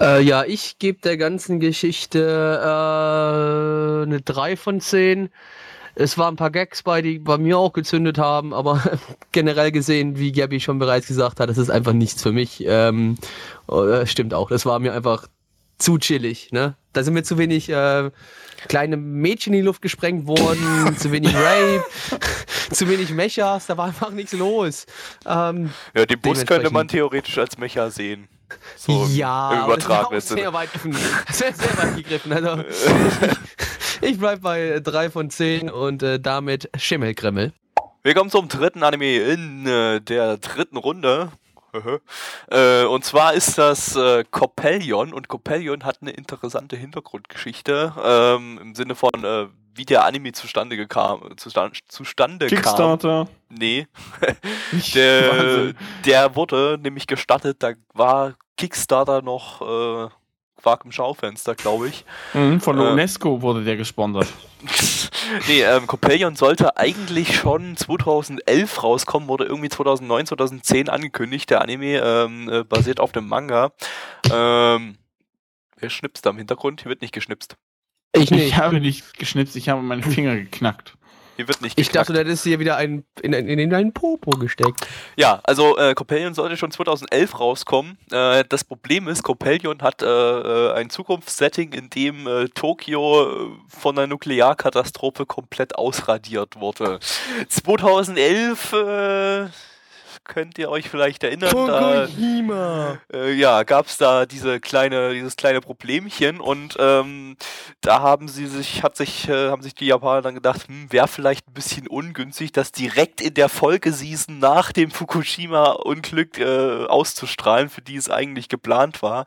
Äh, ja, ich gebe der ganzen Geschichte äh, eine 3 von 10. Es waren ein paar Gags bei, die bei mir auch gezündet haben, aber generell gesehen, wie Gabby schon bereits gesagt hat, das ist einfach nichts für mich. Ähm, äh, stimmt auch, das war mir einfach zu chillig. Ne? Da sind mir zu wenig äh, kleine Mädchen in die Luft gesprengt worden, zu wenig Rape, zu wenig Mechas, da war einfach nichts los. Ähm, Ja, den Bus könnte man theoretisch als Mecha sehen. So ja, im übertragenen Sinne. sehr weit wäre sehr weit gegriffen. Also, ich bleib bei 3 von 10 und äh, damit Schimmelgrimmel. Wir kommen zum dritten Anime in äh, der dritten Runde. äh, und zwar ist das äh, Coppelion und Coppelion hat eine interessante Hintergrundgeschichte ähm, im Sinne von, äh, wie der Anime zustande, gekam, zustande, zustande kam. Kickstarter. Nee, der, der wurde nämlich gestartet, da war Kickstarter noch äh, Quark im Schaufenster, glaube ich. Mhm, von Äh. UNESCO wurde der gesponsert. nee, ähm, Coppelion sollte eigentlich schon 2011 rauskommen, wurde irgendwie 2009, 2010 angekündigt. Der Anime ähm, äh, basiert auf dem Manga. Ähm, wer schnipst da im Hintergrund? Hier wird nicht geschnipst. Ich Ich habe nicht geschnipst, ich habe meine Finger geknackt. Hier wird nicht Ich geknackt. dachte, du hättest hier wieder einen, in, in, in deinen Popo gesteckt. Ja, also äh, Coppelion sollte schon 2011 rauskommen. Äh, das Problem ist, Coppelion hat äh, äh, ein Zukunftssetting, in dem äh, Tokio äh, von einer Nuklearkatastrophe komplett ausradiert wurde. 2011 äh, könnt ihr euch vielleicht erinnern, da, Fukushima. äh, ja, gab es da diese kleine, dieses kleine Problemchen und ähm, da haben sie sich, hat sich, äh, haben sich die Japaner dann gedacht, hm, wäre vielleicht ein bisschen ungünstig, das direkt in der Folgeseason nach dem Fukushima-Unglück äh, auszustrahlen, für die es eigentlich geplant war.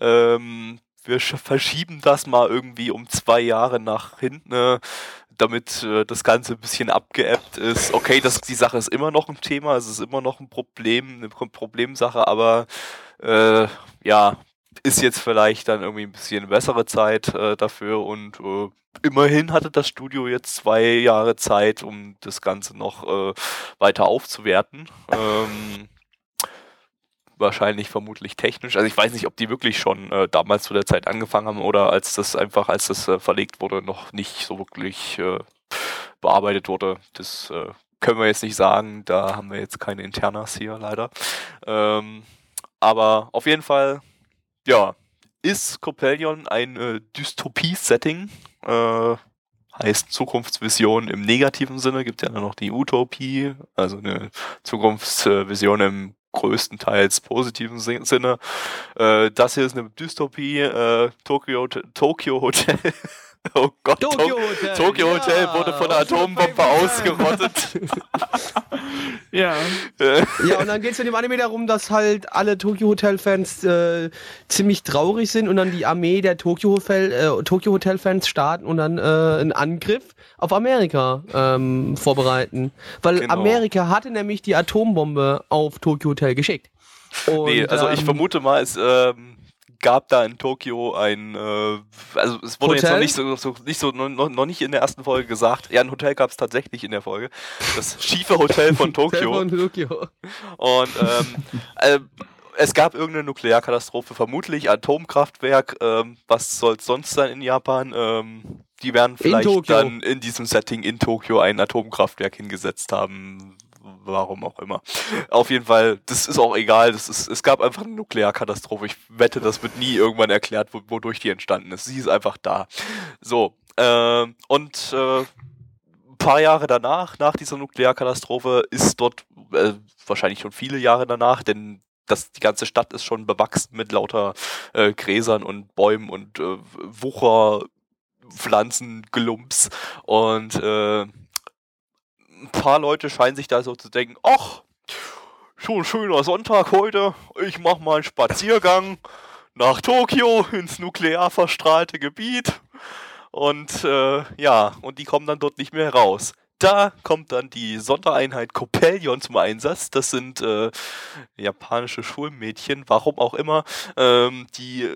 Ähm, wir sch- verschieben das mal irgendwie um zwei Jahre nach hinten. Damit äh, das Ganze ein bisschen abgeebbt ist. Okay, das, die Sache ist immer noch ein Thema, es ist immer noch ein Problem, eine Pro- Problemsache, aber äh, ja, ist jetzt vielleicht dann irgendwie ein bisschen bessere Zeit äh, dafür und äh, immerhin hatte das Studio jetzt zwei Jahre Zeit, um das Ganze noch äh, weiter aufzuwerten. Ähm, wahrscheinlich vermutlich technisch. Also ich weiß nicht, ob die wirklich schon äh, damals zu der Zeit angefangen haben oder als das einfach, als das äh, verlegt wurde, noch nicht so wirklich äh, bearbeitet wurde. Das äh, können wir jetzt nicht sagen. Da haben wir jetzt keine Internas hier leider. Ähm, aber auf jeden Fall, ja, ist Coppelion ein äh, Dystopie-Setting. Äh, heißt Zukunftsvision im negativen Sinne. Gibt ja dann noch die Utopie, also eine Zukunftsvision im größtenteils positiven Sin- Sinne. Äh, das hier ist eine Dystopie. Äh, Tokyo, Tokyo Hotel. oh Gott, Tokyo Tok- Hotel. Tokyo Hotel ja, wurde von der Atombombe ausgerottet. Ja. Ja, und dann geht es in dem Anime darum, dass halt alle Tokyo Hotel-Fans äh, ziemlich traurig sind und dann die Armee der Tokyo Hotel, äh, Tokyo Hotel-Fans starten und dann äh, einen Angriff auf Amerika ähm, vorbereiten. Weil Genau. Amerika hatte nämlich die Atombombe auf Tokyo Hotel geschickt. Und, nee, also ich vermute mal, es ähm, gab da in Tokio ein, äh, also es wurde jetzt noch Hotel? nicht so, so nicht so noch, noch nicht in der ersten Folge gesagt. Ja, ein Hotel gab es tatsächlich in der Folge. Das schiefe Hotel von Tokio. Von Tokio. Und ähm, äh, es gab irgendeine Nuklearkatastrophe, vermutlich Atomkraftwerk. Ähm, was soll sonst sein in Japan? Ähm, die werden vielleicht dann in diesem Setting in Tokio ein Atomkraftwerk hingesetzt haben. Warum auch immer. Auf jeden Fall, das ist auch egal. Das ist, es gab einfach eine Nuklearkatastrophe. Ich wette, das wird nie irgendwann erklärt, wo, wodurch die entstanden ist. Sie ist einfach da. So. ähm, und äh, ein paar Jahre danach, nach dieser Nuklearkatastrophe, ist dort äh, wahrscheinlich schon viele Jahre danach, denn das, die ganze Stadt ist schon bewachsen mit lauter äh, Gräsern und Bäumen und äh, Wucherpflanzen, Glumps. Und äh, ein paar Leute scheinen sich da so zu denken, ach, schon schöner Sonntag heute, ich mach mal einen Spaziergang nach Tokio ins nuklear verstrahlte Gebiet. Und äh, ja, und die kommen dann dort nicht mehr raus. Da kommt dann die Sondereinheit Copelion zum Einsatz. Das sind äh, japanische Schulmädchen, warum auch immer, ähm, die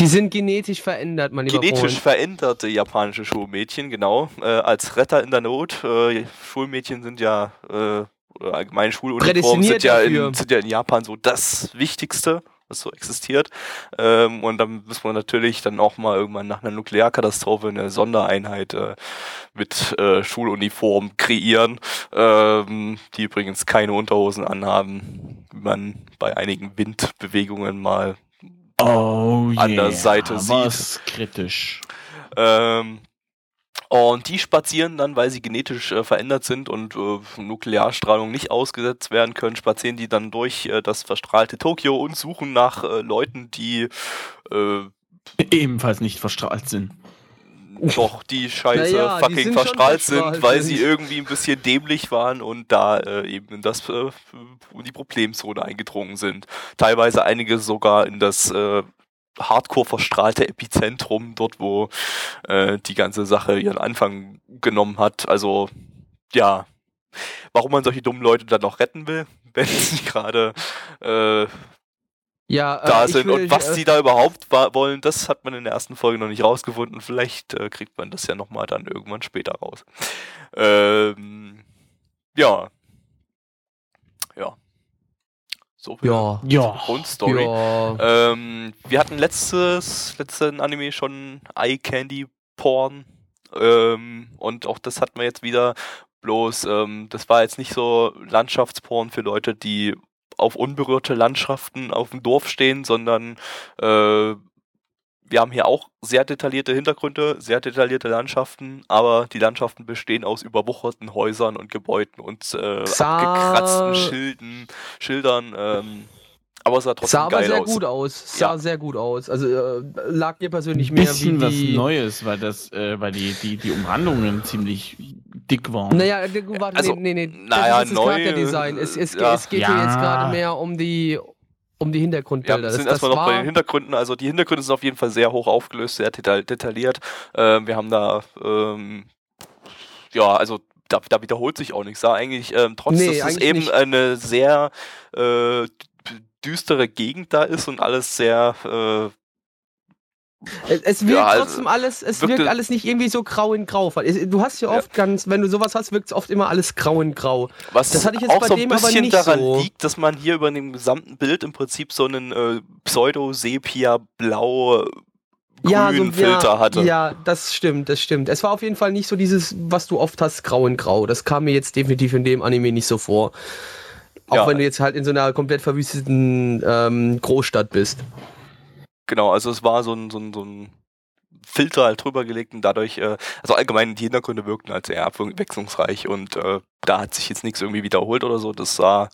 Die sind genetisch verändert, mein lieber genetisch Freund. veränderte japanische Schulmädchen, genau, äh, als Retter in der Not. Äh, Schulmädchen sind ja, äh, allgemein Schuluniformen sind ja, in, sind ja in Japan so das Wichtigste, was so existiert. Ähm, und dann muss man natürlich dann auch mal irgendwann nach einer Nuklearkatastrophe eine Sondereinheit äh, mit äh, Schuluniform kreieren, ähm, die übrigens keine Unterhosen anhaben, wie man bei einigen Windbewegungen mal Oh An der yeah, Seite sieht. was kritisch. Ähm, und die spazieren dann, weil sie genetisch äh, verändert sind und äh, Nuklearstrahlung nicht ausgesetzt werden können, spazieren die dann durch äh, das verstrahlte Tokio und suchen nach äh, Leuten, die äh, Ebenfalls nicht verstrahlt sind. Doch die Scheiße Naja, die fucking sind schon verstrahlt verstrahlt sind, weil sind. sie irgendwie ein bisschen dämlich waren und da äh, eben in das äh, in die Problemzone eingedrungen sind. Teilweise einige sogar in das äh, hardcore verstrahlte Epizentrum, dort wo äh, die ganze Sache ihren Anfang genommen hat. Also ja, warum man solche dummen Leute dann noch retten will, wenn sie gerade äh, Ja, äh, da sind will, und was äh, sie da überhaupt wollen, das hat man in der ersten Folge noch nicht rausgefunden. Vielleicht äh, kriegt man das ja nochmal dann irgendwann später raus. Ähm, ja. Ja. So viel Ja. zur Ja. Grundstory. Ja. Ähm, wir hatten letztes, letzten Anime schon Eye Candy Porn. Ähm, und auch das hatten wir jetzt wieder. Bloß, ähm, das war jetzt nicht so Landschaftsporn für Leute, die auf unberührte Landschaften auf dem Dorf stehen, sondern äh, wir haben hier auch sehr detaillierte Hintergründe, sehr detaillierte Landschaften, aber die Landschaften bestehen aus überwucherten Häusern und Gebäuden und äh, abgekratzten Schilden, Schildern. Ähm, aber es sah trotzdem Sah aber geil sehr aus. gut aus. Sah Ja. sehr gut aus. Also äh, lag mir persönlich Ein mehr bisschen wie was die. Neues, weil das, äh, weil die, die, die Umrandungen ziemlich dick waren. Naja, d- warte, Also, nee, nee, nee. naja, das ist das neu, Charakterdesign. Es, es, ja. es geht hier Ja. jetzt gerade mehr um die, um die Ja, Hintergrundbilder. wir sind das, erstmal das noch bei den Hintergründen. Also die Hintergründe sind auf jeden Fall sehr hoch aufgelöst, sehr detail detailliert. Ähm, wir haben da, ähm, ja, also da, da wiederholt sich auch nichts. Da eigentlich, ähm, trotz Nee, dass es eigentlich eben nicht. eine sehr äh, düstere Gegend da ist und alles sehr äh, es, wirkt Ja, also, trotzdem alles, es wirkt alles nicht irgendwie so grau in grau. Es- Du hast ja Ja. oft ganz, wenn du sowas hast, wirkt es oft immer alles grau in grau. Was Das hatte ich jetzt auch bei so ein dem aber bisschen nicht daran so. liegt, dass man hier über dem gesamten Bild im Prinzip so einen äh, Pseudo-Sepia-blau Ja, grünen so, ja, hatte. Ja, das stimmt, das stimmt. Es war auf jeden Fall nicht so dieses, was du oft hast, grau in grau. Das kam mir jetzt definitiv in dem Anime nicht so vor. Auch Ja. wenn du jetzt halt in so einer komplett verwüsteten ähm, Großstadt bist. Genau, also es war so ein, so ein, so ein Filter halt drüber gelegt und dadurch, äh, also allgemein die Hintergründe wirkten als sehr abwechslungsreich und äh, da hat sich jetzt nichts irgendwie wiederholt oder so. Das sah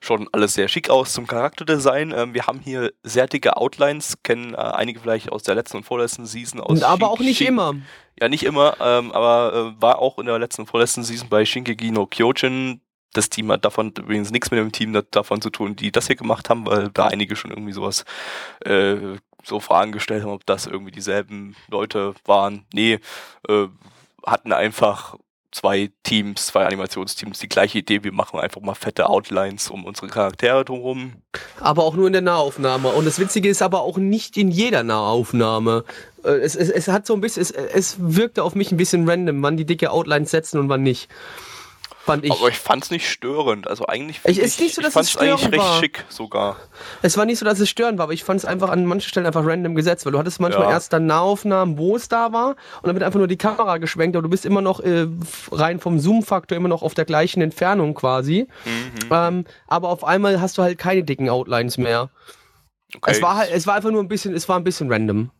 schon alles sehr schick aus zum Charakterdesign. Ähm, wir haben hier sehr dicke Outlines, kennen äh, einige vielleicht aus der letzten und vorletzten Season aus. Und aber Shin- auch nicht Shin- immer. Ja, nicht immer, ähm, aber äh, war auch in der letzten und vorletzten Season bei Shinkeki no Kyojin. Das Team hat davon übrigens nichts mit dem Team da- davon zu tun, die das hier gemacht haben, weil da einige schon irgendwie sowas äh, so Fragen gestellt haben, ob das irgendwie dieselben Leute waren. Nee, äh, hatten einfach zwei Teams, zwei Animationsteams die gleiche Idee. Wir machen einfach mal fette Outlines um unsere Charaktere drumherum. Aber auch nur in der Nahaufnahme. Und das Witzige ist aber auch nicht in jeder Nahaufnahme. Äh, Es, es, es hat so ein bisschen, es, es wirkte auf mich ein bisschen random, wann die dicke Outlines setzen und wann nicht. Fand ich. Aber ich fand's nicht störend. Also eigentlich Ich- ist nicht so, dass ich es eigentlich störend recht war. schick sogar. Es war nicht so, dass es störend war, aber ich fand es einfach an manchen Stellen einfach random gesetzt, weil du hattest manchmal Ja. erst dann Nahaufnahmen, wo es da war, und dann wird einfach nur die Kamera geschwenkt, aber du bist immer noch äh, rein vom Zoom-Faktor immer noch auf der gleichen Entfernung quasi. Mhm. Ähm, aber auf einmal hast du halt keine dicken Outlines mehr. Okay. Es war halt, es war einfach nur ein bisschen, es war ein bisschen random.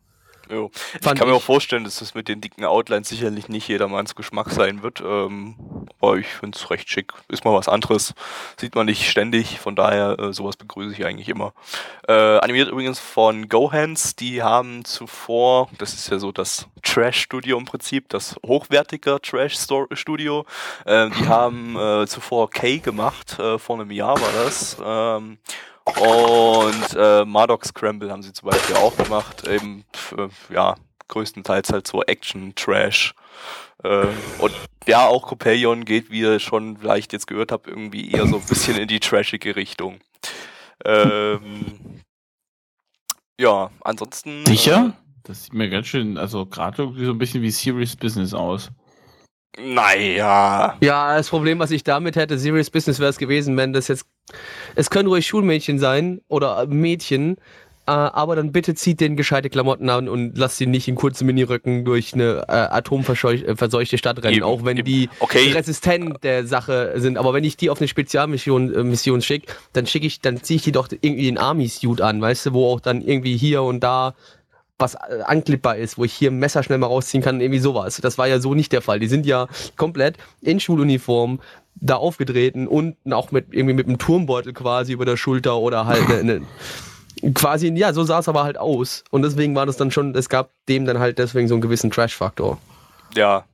Jo. Ich kann mir ich. auch vorstellen, dass das mit den dicken Outlines sicherlich nicht jedermanns Geschmack sein wird. Ähm, aber ich finde es recht schick. Ist mal was anderes. Sieht man nicht ständig. Von daher, äh, sowas begrüße ich eigentlich immer. Äh, animiert übrigens von GoHands. Die haben zuvor, das ist ja so das Trash-Studio im Prinzip, das hochwertige Trash-Studio. Ähm, die haben äh, zuvor K gemacht. Äh, vor einem Jahr war das. Ähm, und äh, Mardoc Scramble haben sie zum Beispiel auch gemacht. Eben, äh, ja, größtenteils halt so Action-Trash. Äh, und ja, auch Copelion geht, wie ihr schon vielleicht jetzt gehört habt, irgendwie eher so ein bisschen in die trashige Richtung. Ähm, ja, ansonsten. Sicher? Das sieht mir ganz schön, also gerade irgendwie so ein bisschen wie Serious Business aus. Äh, naja. Ja, das Problem, was ich damit hätte, Serious Business wäre es gewesen, wenn das jetzt. Es können ruhig Schulmädchen sein oder Mädchen, äh, aber dann bitte zieht den gescheite Klamotten an und lasst sie nicht in kurzen Miniröcken durch eine äh, atomverseuchte Stadt rennen, Eben, auch wenn eben. die Okay. resistent der Sache sind. Aber wenn ich die auf eine Spezialmission äh, Mission schicke, dann schicke ich, dann ziehe ich die doch irgendwie in Army-Suit an, weißt du, wo auch dann irgendwie hier und da was äh, anklippbar ist, wo ich hier ein Messer schnell mal rausziehen kann, irgendwie sowas. Das war ja so nicht der Fall. Die sind ja komplett in Schuluniform da aufgetreten und auch mit irgendwie mit einem Turmbeutel quasi über der Schulter oder halt eine, eine quasi, ja, so sah es aber halt aus. Und deswegen war das dann schon, es gab dem dann halt deswegen so einen gewissen Trash-Faktor. ja,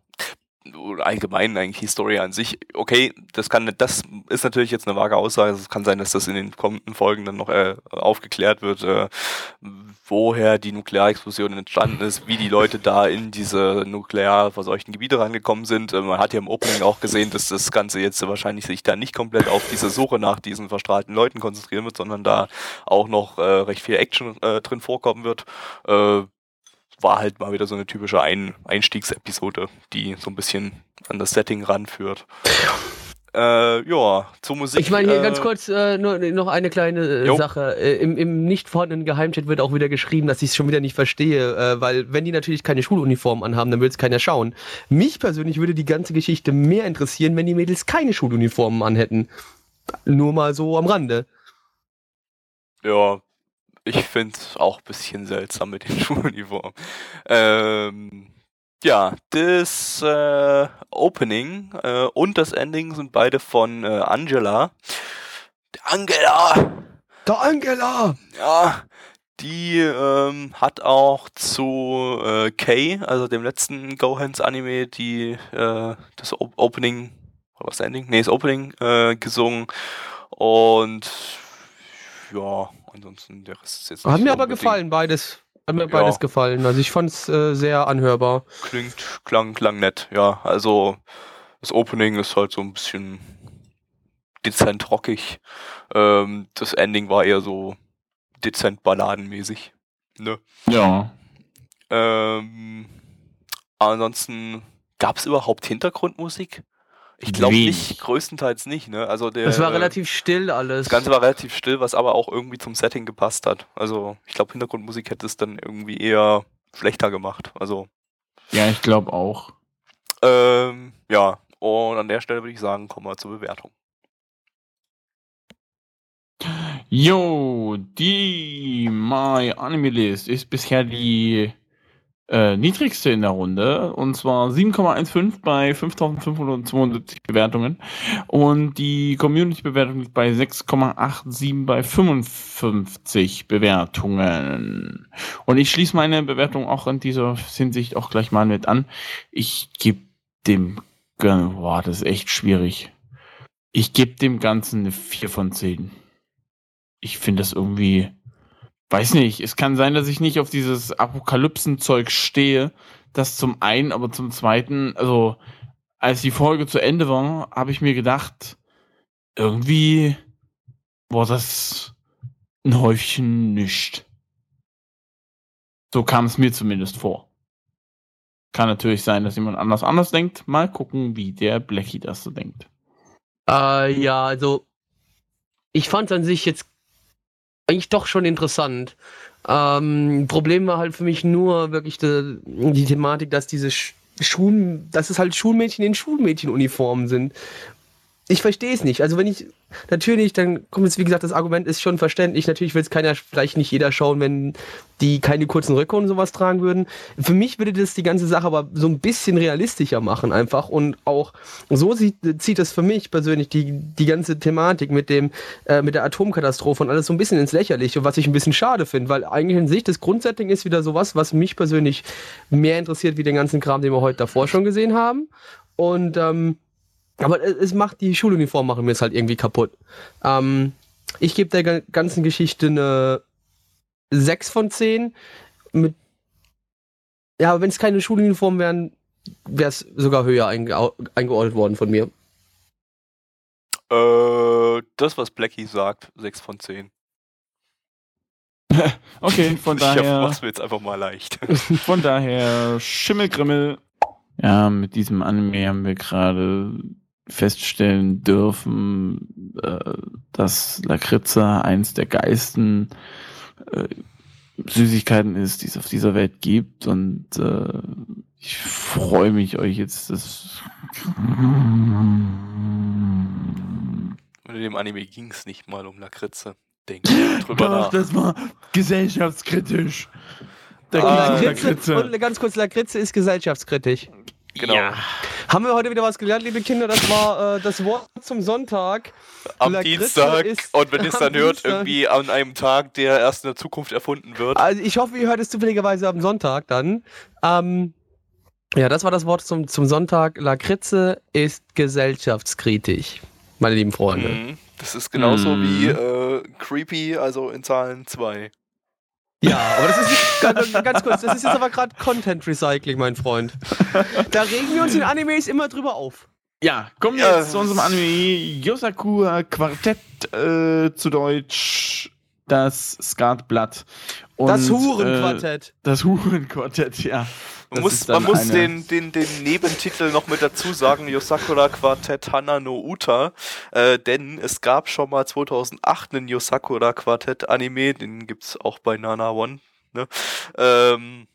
allgemein eigentlich die Story an sich. Okay, das kann das ist natürlich jetzt eine vage Aussage. Es kann sein, dass das in den kommenden Folgen dann noch äh, aufgeklärt wird, äh, woher die Nuklearexplosion entstanden ist, wie die Leute da in diese nuklear verseuchten Gebiete rangekommen sind. Äh, man hat ja im Opening auch gesehen, dass das Ganze jetzt wahrscheinlich sich da nicht komplett auf diese Suche nach diesen verstrahlten Leuten konzentrieren wird, sondern da auch noch äh, recht viel Action äh, drin vorkommen wird. War halt mal wieder so eine typische Ein Einstiegsepisode, die so ein bisschen an das Setting ranführt. Äh, ja, zur Musik. Ich meine, hier äh, ganz kurz äh, nur, noch eine kleine äh, Jo. Sache. Äh, Im, Im nicht vorhandenen Geheimchat wird auch wieder geschrieben, dass ich es schon wieder nicht verstehe, äh, weil wenn die natürlich keine Schuluniform anhaben, dann würde es keiner schauen. Mich persönlich würde die ganze Geschichte mehr interessieren, wenn die Mädels keine Schuluniformen anhätten. Nur mal so am Rande. Ja, ich finde es auch ein bisschen seltsam mit den Schuluniformen. Ähm, ja, das äh, Opening äh, und das Ending sind beide von äh, Angela. Angela! Da Angela! Ja, die ähm, hat auch zu äh, K, also dem letzten Gohans Anime, die äh, das o Opening, was Ending? Nee, das Opening äh, gesungen. Und ja, ansonsten der Rest ist jetzt Hat nicht mir aber gefallen, beides. Hat mir Ja. beides gefallen. Also ich fand es äh, sehr anhörbar. Klingt, klang, klang nett, ja. Also das Opening ist halt so ein bisschen dezent rockig. Ähm, das Ending war eher so dezent balladenmäßig. Ne? Ja. Ähm, ansonsten gab es überhaupt Hintergrundmusik? Ich glaube nicht, größtenteils nicht, ne? Also der Es war äh, relativ still alles. das Ganze war relativ still, was aber auch irgendwie zum Setting gepasst hat. Also ich glaube, Hintergrundmusik hätte es dann irgendwie eher schlechter gemacht. Also Ja, ich glaube auch. ähm, ja, und an der Stelle würde ich sagen, kommen wir zur Bewertung. Jo, die My Anime List ist bisher die äh, niedrigste in der Runde und zwar 7,15 bei 5572 Bewertungen und die Community-Bewertung liegt bei 6,87 bei 55 Bewertungen. Und ich schließe meine Bewertung auch in dieser Hinsicht auch gleich mal mit an. Ich gebe dem, boah, das ist echt schwierig. Ich gebe dem Ganzen eine 4 von 10 ich finde das irgendwie, weiß nicht, es kann sein, dass ich nicht auf dieses Apokalypsenzeug stehe. Das zum einen, aber zum zweiten, also als die Folge zu Ende war, habe ich mir gedacht, irgendwie war das ein Häufchen nicht. So kam es mir zumindest vor. Kann natürlich sein, dass jemand anders anders denkt. Mal gucken, wie der Blackie das so denkt. Äh, ja, also ich fand an sich jetzt eigentlich doch schon interessant. Ähm, Problem war halt für mich nur wirklich die, die Thematik, dass diese Sch Schul, dass es halt Schulmädchen in Schulmädchenuniformen sind. Ich verstehe es nicht. Also wenn ich natürlich, dann kommt jetzt wie gesagt, das Argument ist schon verständlich. Natürlich will es keiner, vielleicht nicht jeder schauen, wenn die keine kurzen Röcke und sowas tragen würden. Für mich würde das die ganze Sache aber so ein bisschen realistischer machen einfach und auch so sieht, zieht das für mich persönlich die, die ganze Thematik mit dem äh, mit der Atomkatastrophe und alles so ein bisschen ins Lächerliche, was ich ein bisschen schade finde, weil eigentlich in sich das Grundsetting ist wieder sowas, was mich persönlich mehr interessiert wie den ganzen Kram, den wir heute davor schon gesehen haben und ähm, aber es macht die Schuluniform machen mir es halt irgendwie kaputt. Ähm, ich gebe der ga- ganzen Geschichte eine 6 von 10. Mit ja, aber wenn es keine Schuluniform wären, wäre es sogar höher einge eingeordnet worden von mir. Äh, das, was Blackie sagt, 6 von 10. Okay, von ich daher. mach's mir jetzt einfach mal leicht. Von daher Schimmelgrimmel. Ja, mit diesem Anime haben wir gerade feststellen dürfen, äh, dass Lakritza eins der geilsten äh, Süßigkeiten ist, die es auf dieser Welt gibt. Und äh, ich freue mich, euch jetzt das. Und in dem Anime ging's nicht mal um Lakritze. Denk drüber nach. das war gesellschaftskritisch. Da Ah, um Lakritze, Lakritze. und ganz kurz, Lakritze ist gesellschaftskritisch. Genau. Ja. Haben wir heute wieder was gelernt, liebe Kinder? Das war äh, das Wort zum Sonntag. Am Lakritze Dienstag ist und wenn ihr es dann hört, Dienstag. irgendwie an einem Tag, der erst in der Zukunft erfunden wird. Also ich hoffe, ihr hört es zufälligerweise am Sonntag dann. Ähm, ja, das war das Wort zum, zum Sonntag. Lakritze ist gesellschaftskritisch, meine lieben Freunde. Mhm. Das ist genauso Mhm. wie äh, Creepy, also in Zahlen 2. Ja, aber das ist nicht, ganz, ganz kurz, das ist jetzt aber gerade Content Recycling, mein Freund. Da regen wir uns in Animes immer drüber auf. Ja, kommen wir Ja. jetzt zu unserem Anime Yosakura Quartett, äh, zu Deutsch das Skatblatt. Und, das Äh, Hurenquartett. das Hurenquartett, ja. Man muss, man muss den, den, den Nebentitel noch mit dazu sagen, Yosakura Quartett Hana no Uta, äh, denn es gab schon mal 2008 einen Yosakura Quartett Anime, den gibt's auch bei Nana One. Ne? Ähm,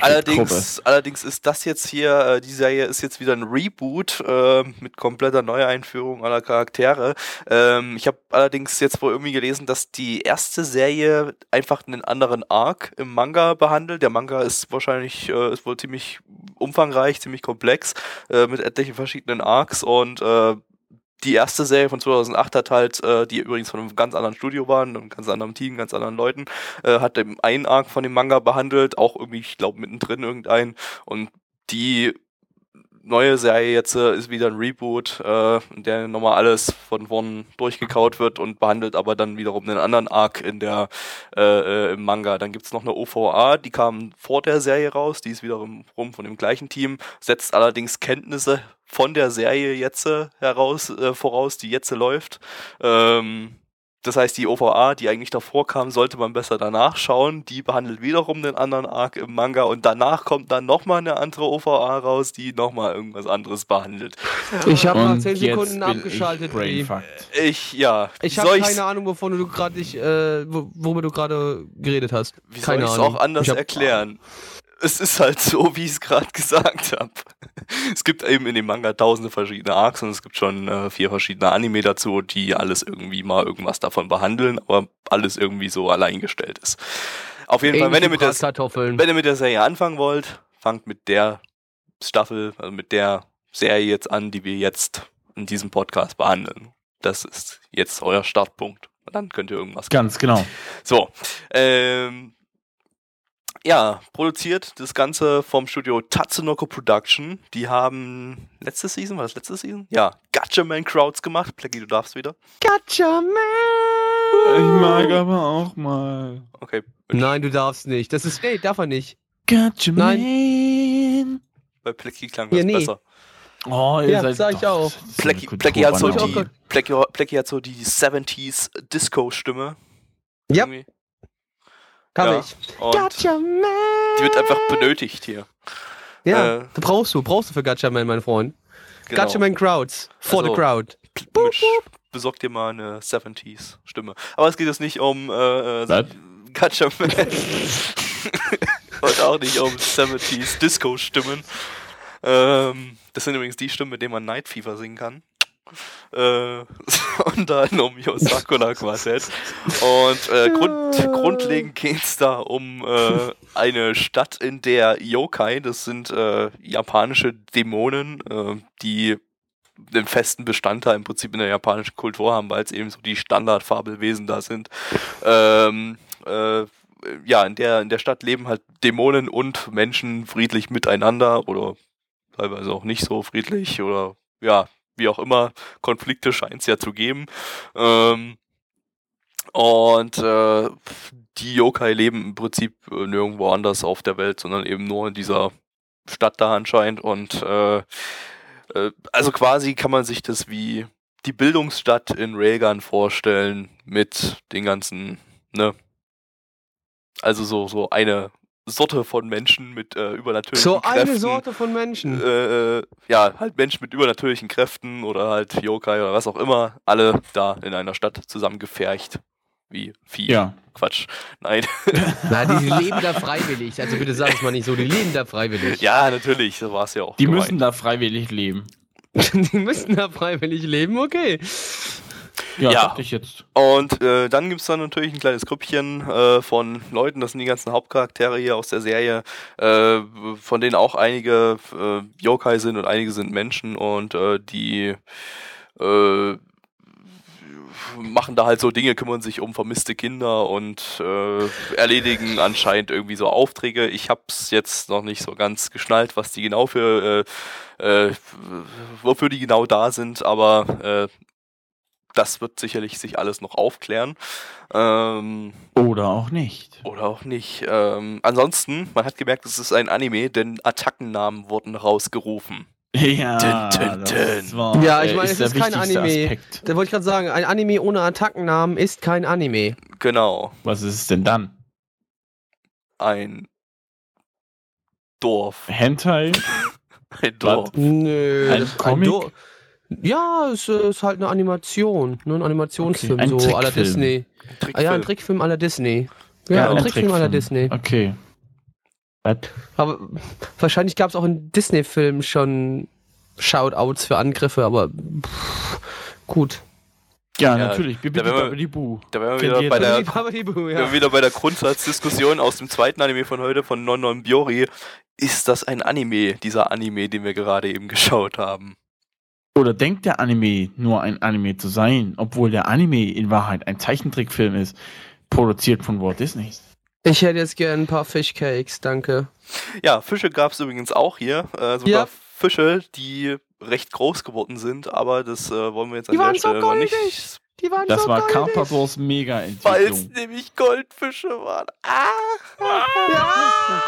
allerdings, allerdings ist das jetzt hier, äh, die Serie ist jetzt wieder ein Reboot äh, mit kompletter Neueinführung aller Charaktere. Ähm, ich habe allerdings jetzt wohl irgendwie gelesen, dass die erste Serie einfach einen anderen Arc im Manga behandelt. Der Manga ist wahrscheinlich, äh, ist wohl ziemlich umfangreich, ziemlich komplex, äh, mit etlichen verschiedenen Arcs und äh, die erste Serie von 2008 hat halt, äh, die übrigens von einem ganz anderen Studio war, einem ganz anderen Team, ganz anderen Leuten, äh, hat eben einen Arc von dem Manga behandelt, auch irgendwie, ich glaube, mittendrin irgendein. Und die neue Serie jetzt äh, ist wieder ein Reboot, äh, in der nochmal alles von vorn durchgekaut wird und behandelt aber dann wiederum einen anderen Arc in der äh, äh, im Manga. Dann gibt's noch eine OVA, die kam vor der Serie raus, die ist wiederum rum von dem gleichen Team, setzt allerdings Kenntnisse von der Serie jetzt äh, heraus, äh, voraus, die jetzt läuft. Ähm, das heißt, die OVA, die eigentlich davor kam, sollte man besser danach schauen. Die behandelt wiederum den anderen Arc im Manga und danach kommt dann nochmal eine andere OVA raus, die nochmal irgendwas anderes behandelt. Ich habe nach Und 10 jetzt Sekunden abgeschaltet. Ich. Ich, ja. Ich habe keine Ahnung, wovon du gerade äh, wo- worüber du gerade geredet hast. Wie keine soll ich es Ahnung. auch anders Ich hab- erklären? Es ist halt so, wie ich es gerade gesagt habe. Es gibt eben in dem Manga tausende verschiedene Arcs und es gibt schon äh, vier verschiedene Anime dazu, die alles irgendwie mal irgendwas davon behandeln, aber alles irgendwie so alleingestellt ist. Auf jeden Fall, wenn ihr, mit der, Kartoffeln. wenn ihr mit der Serie anfangen wollt, fangt mit der Staffel, also mit der Serie jetzt an, die wir jetzt in diesem Podcast behandeln. Das ist jetzt euer Startpunkt. Und dann könnt ihr irgendwas Ganz genau. so, ähm, ja, produziert das Ganze vom Studio Tatsunoko Production. Die haben letzte Season, war das letzte Season? Ja, Gotcha Man Crowds gemacht. Plecki, du darfst wieder. Gotcha, man! Ich mag aber auch mal. Okay, Nein, du darfst nicht. Das ist, nee, darf er nicht. Gotcha, Nein. man. bei Plecki klang Ja, das nee. besser. Oh, ihr Ja, seid sag ich doch- auch. Plecky, hat so die, grad- Plecky, Plecky hat so die 70s Disco-Stimme. Ja. Irgendwie. Kann Ja. ich. Und Man. die wird einfach benötigt hier. Ja, äh, du brauchst du, brauchst du für Gacha Man, mein Freund. Genau. Gacha Man Crowds. For Also- the crowd. Mitch, besorg dir mal eine 70s Stimme. Aber es geht jetzt nicht um äh, äh? Gatchaman. Und auch nicht um 70s Disco-Stimmen. Ähm, das sind übrigens die Stimmen, mit denen man Night Fever singen kann. Äh, sondern um Yosakura Quartett. Und äh, grund, grundlegend geht es da um äh, eine Stadt, in der Yokai, das sind äh, japanische Dämonen, äh, die einen festen Bestandteil im Prinzip in der japanischen Kultur haben, weil es eben so die Standardfabelwesen da sind. Ähm, äh, ja, in der, in der Stadt leben halt Dämonen und Menschen friedlich miteinander oder teilweise auch nicht so friedlich oder ja, wie auch immer. Konflikte scheint es ja zu geben. Ähm, und äh, die Yokai leben im Prinzip äh, nirgendwo anders auf der Welt, sondern eben nur in dieser Stadt da anscheinend. Und äh, äh, also quasi kann man sich das wie die Bildungsstadt in Railgun vorstellen mit den ganzen, ne? Also so, so eine Sorte von Menschen mit äh, übernatürlichen So Kräften. eine Sorte von Menschen. Äh, äh, ja, halt Menschen mit übernatürlichen Kräften oder halt Yokai oder was auch immer, alle da in einer Stadt zusammengefercht. Wie Vieh. Ja. Quatsch. Nein. Na, die leben da freiwillig. Also bitte sag es mal nicht so, die leben da freiwillig. ja, natürlich, so war es ja auch. Die gemeint. müssen da freiwillig leben. Die müssen da freiwillig leben, okay. Ja, Ja. ich jetzt. Und äh, dann gibt es dann natürlich ein kleines Grüppchen äh, von Leuten, das sind die ganzen Hauptcharaktere hier aus der Serie, äh, von denen auch einige äh, Yokai sind und einige sind Menschen und äh, die äh, machen da halt so Dinge, kümmern sich um vermisste Kinder und äh, erledigen anscheinend irgendwie so Aufträge. Ich hab's jetzt noch nicht so ganz geschnallt, was die genau für, äh, äh, wofür die genau da sind, aber äh, das wird sicherlich sich alles noch aufklären. Ähm, Oder auch nicht. oder auch nicht. Ähm, ansonsten, man hat gemerkt, es ist ein Anime, denn Attackennamen wurden rausgerufen. Ja, dun, das dun. war, Ja, ich meine, es ist kein Anime. Aspekt. Da wollte ich gerade sagen, ein Anime ohne Attackennamen ist kein Anime. Genau. Was ist es denn dann? Ein Dorf. Hentai? Ein Dorf. Nö, Ein das ist Comic? Ja, es äh, ist halt eine Animation, ne? ein Animationsfilm, Okay, ein so Trickfilm. Disney. Ah, ja, ein Trickfilm la Disney. Ja, Ja, ein ein Trickfilm Trickfilm. Disney. Okay. Was? Aber wahrscheinlich gab es auch in Disney-Filmen schon Shoutouts für Angriffe, aber pff, gut. Ja, Ja, natürlich. Bibi da werden wir-. Da wären wir wieder bei der, wären wieder bei der Grundsatzdiskussion aus dem zweiten Anime von heute, von Non Non Biori. Ist das ein Anime, dieser Anime, den wir gerade eben geschaut haben? Oder denkt der Anime nur ein Anime zu sein, obwohl der Anime in Wahrheit ein Zeichentrickfilm ist, produziert von Walt Disney? Ich hätte jetzt gern ein paar Fishcakes, danke. Ja, Fische gab es übrigens auch hier. Äh, sogar Ja. Fische, die recht groß geworden sind, aber das äh, wollen wir jetzt an Die der waren so Stelle noch nicht. goldig. Die waren Das so war goldig. Carpadors Weil es nämlich Goldfische waren. Ah! Ja.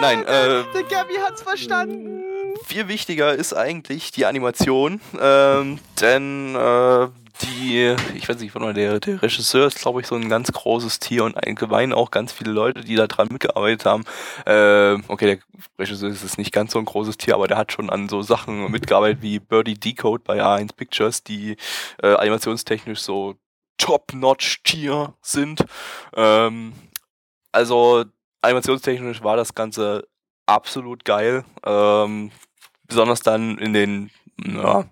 Nein, äh, Der Gabi hat's verstanden. Viel wichtiger ist eigentlich die Animation, ähm, denn äh, die, ich weiß nicht, der, der Regisseur ist, glaube ich, so ein ganz großes Tier und allgemein auch ganz viele Leute, die da dran mitgearbeitet haben. Äh, okay, der Regisseur ist jetzt nicht ganz so ein großes Tier, aber der hat schon an so Sachen mitgearbeitet wie Birdie Decode bei A1 Pictures, die äh, animationstechnisch so Top-Notch-Tier sind. Ähm, also animationstechnisch war das Ganze absolut geil. Ähm, besonders dann in den, ja,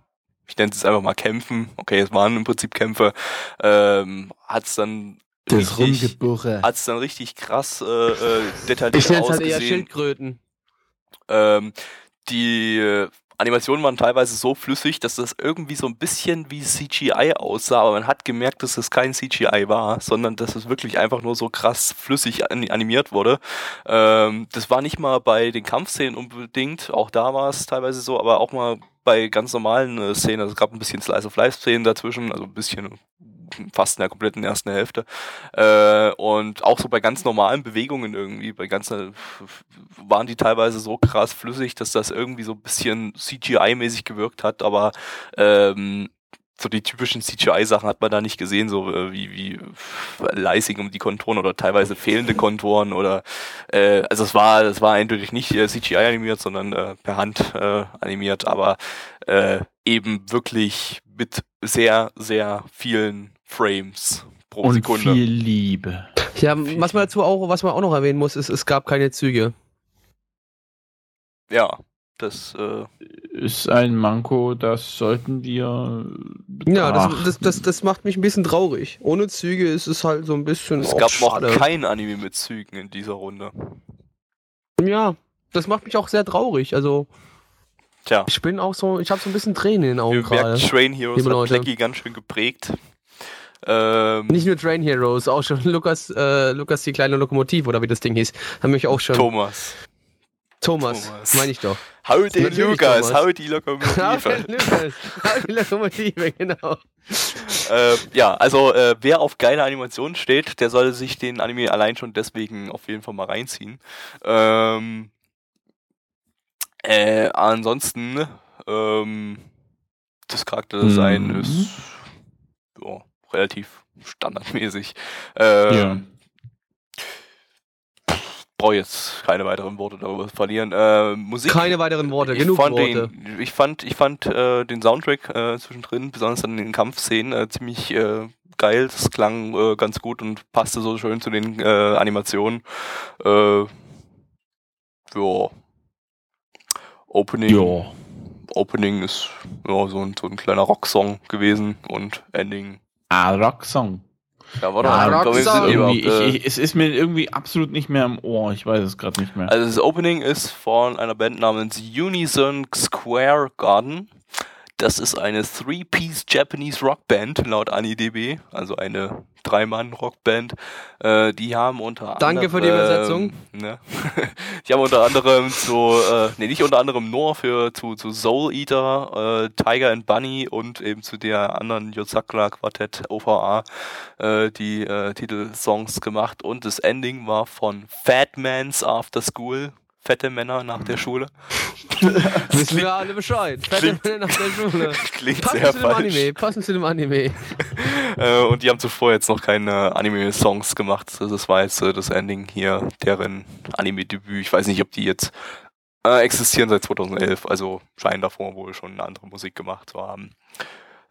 ich nenne es einfach mal Kämpfen. Okay, es waren im Prinzip Kämpfe. Ähm, hat es dann richtig, hat's dann richtig krass äh, äh, detailliert Ich nenne es halt eher ausgesehen. Schildkröten. Ähm, die äh, Animationen waren teilweise so flüssig, dass das irgendwie so ein bisschen wie CGI aussah, aber man hat gemerkt, dass es kein CGI war, sondern dass es wirklich einfach nur so krass flüssig an animiert wurde. Ähm, das war nicht mal bei den Kampfszenen unbedingt, auch da war es teilweise so, aber auch mal bei ganz normalen äh, Szenen, also es gab ein bisschen Slice of Life Szenen dazwischen, also ein bisschen fast in der kompletten ersten Hälfte. Äh, und auch so bei ganz normalen Bewegungen irgendwie, bei ganzen waren die teilweise so krass flüssig, dass das irgendwie so ein bisschen CGI-mäßig gewirkt hat, aber ähm, so die typischen CGI-Sachen hat man da nicht gesehen, so äh, wie, wie leisig um die Konturen oder teilweise fehlende Konturen oder äh, also es war es war eindeutig nicht äh, CGI animiert, sondern äh, per Hand äh, animiert, aber äh, eben wirklich mit sehr, sehr vielen Frames pro Und Sekunde. viel Liebe. Ja, was man dazu auch, was man auch noch erwähnen muss, ist, es gab keine Züge. Ja, das äh, Ist ein Manko, das sollten wir. Ja, das, betrachten. das, das, das macht mich ein bisschen traurig. Ohne Züge ist es halt so ein bisschen. es auch gab noch kein Anime mit Zügen in dieser Runde. Ja, das macht mich auch sehr traurig. Also, Tja, ich bin auch so, ich habe so ein bisschen Tränen in den Augen wir merken, gerade. Train Heroes hat Leute. Plecky ganz schön geprägt. Ähm, Nicht nur Train Heroes, auch schon Lukas, äh, Lukas die kleine Lokomotive oder wie das Ding hieß, haben mich auch schon. Thomas. Thomas, Thomas. meine ich doch. Hau den Lukas, hau die Lokomotive. Lukas, die Lokomotive, genau. äh, ja, also äh, wer auf geile Animationen steht, der sollte sich den Anime allein schon deswegen auf jeden Fall mal reinziehen. Ähm, äh, ansonsten, ähm, das Charakterdesign Mhm. ist relativ standardmäßig. Ähm, Ja. Brauche jetzt keine weiteren Worte darüber verlieren. Äh, Musik. Keine weiteren Worte, ich genug fand Worte. Den, ich fand, ich fand äh, den Soundtrack äh, zwischendrin, besonders an den Kampfszenen, äh, ziemlich äh, geil. Das klang äh, ganz gut und passte so schön zu den äh, Animationen. Äh, ja. Opening. Ja. Opening ist ja, so, ein, so ein kleiner Rocksong gewesen und Ending. Ah, Rocksong. Ja, war Ja, überhaupt, Irgendwie, äh, ich, ich, es ist mir irgendwie absolut nicht mehr im Ohr. Ich weiß es gerade nicht mehr. Also das Opening ist von einer Band namens Unison Square Garden. Das ist eine Three-Piece Japanese Rockband laut AniDB, also eine Drei-Mann-Rockband. Äh, die haben unter Danke für die anderem, Übersetzung. Ne? die haben unter anderem zu, äh, nee, nicht unter anderem nur für zu, zu Soul Eater, äh, Tiger and Bunny und eben zu der anderen Yozakura Quartett OVA äh, die äh, Titelsongs gemacht und das Ending war von Fat Man's After School. Fette Männer nach der Schule. Wissen wir alle Bescheid. Fette klingt- Männer nach der Schule. Klingt Passend sehr zu dem falsch. Anime, passend zu dem Anime. Äh, und die haben zuvor jetzt noch keine Anime-Songs gemacht. Das war jetzt äh, das Ending hier, deren Anime-Debüt. Ich weiß nicht, ob die jetzt äh, existieren seit 2011. Also scheinen davor wohl schon eine andere Musik gemacht zu haben.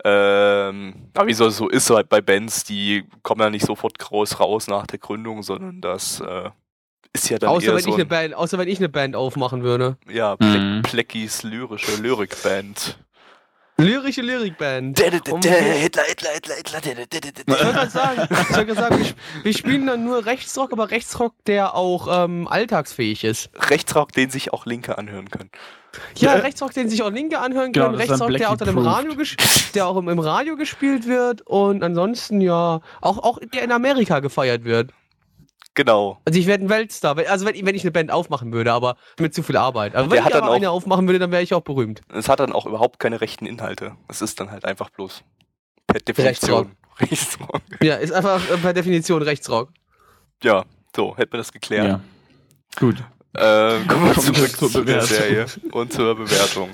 Ähm, aber wie so, so ist halt bei Bands, die kommen ja nicht sofort groß raus nach der Gründung, sondern das äh, ist ja dann Außer eher wenn, so ich eine ein, Band, außer wenn ich eine Band aufmachen würde. ja, Ple Mhm. Pleckis lyrische Lyrikband. Lyrische Lyrikband. Hitler, Hitler, Hitler, Hitler. Ich wollte gerade sagen, ich wollte sagen wir, sp- wir spielen dann nur Rechtsrock, aber Rechtsrock, der auch ähm, alltagsfähig ist. Rechtsrock, den sich auch Linke anhören können. Ja, Rechtsrock, den sich auch Linke anhören Genau, können. dann Rechtsrock, der auch dann im Radio, der auch im, im Radio gespielt wird und ansonsten ja auch, auch der in Amerika gefeiert wird. Genau. Also ich werde ein Weltstar. Wenn- Also wenn, ich- wenn ich eine Band aufmachen würde, aber mit zu viel Arbeit. Also Der wenn hat ich aber dann auch- eine aufmachen würde, dann wäre ich auch berühmt. Es hat dann auch überhaupt keine rechten Inhalte. Es ist dann halt einfach bloß per Definition. Rechtsrock. Ja, ist einfach äh, per Definition Rechtsrock. Ja, so, hätten wir das geklärt. Ja. Gut. Ähm, kommen wir zurück zur zu der Bewertung. Serie und zur Bewertung.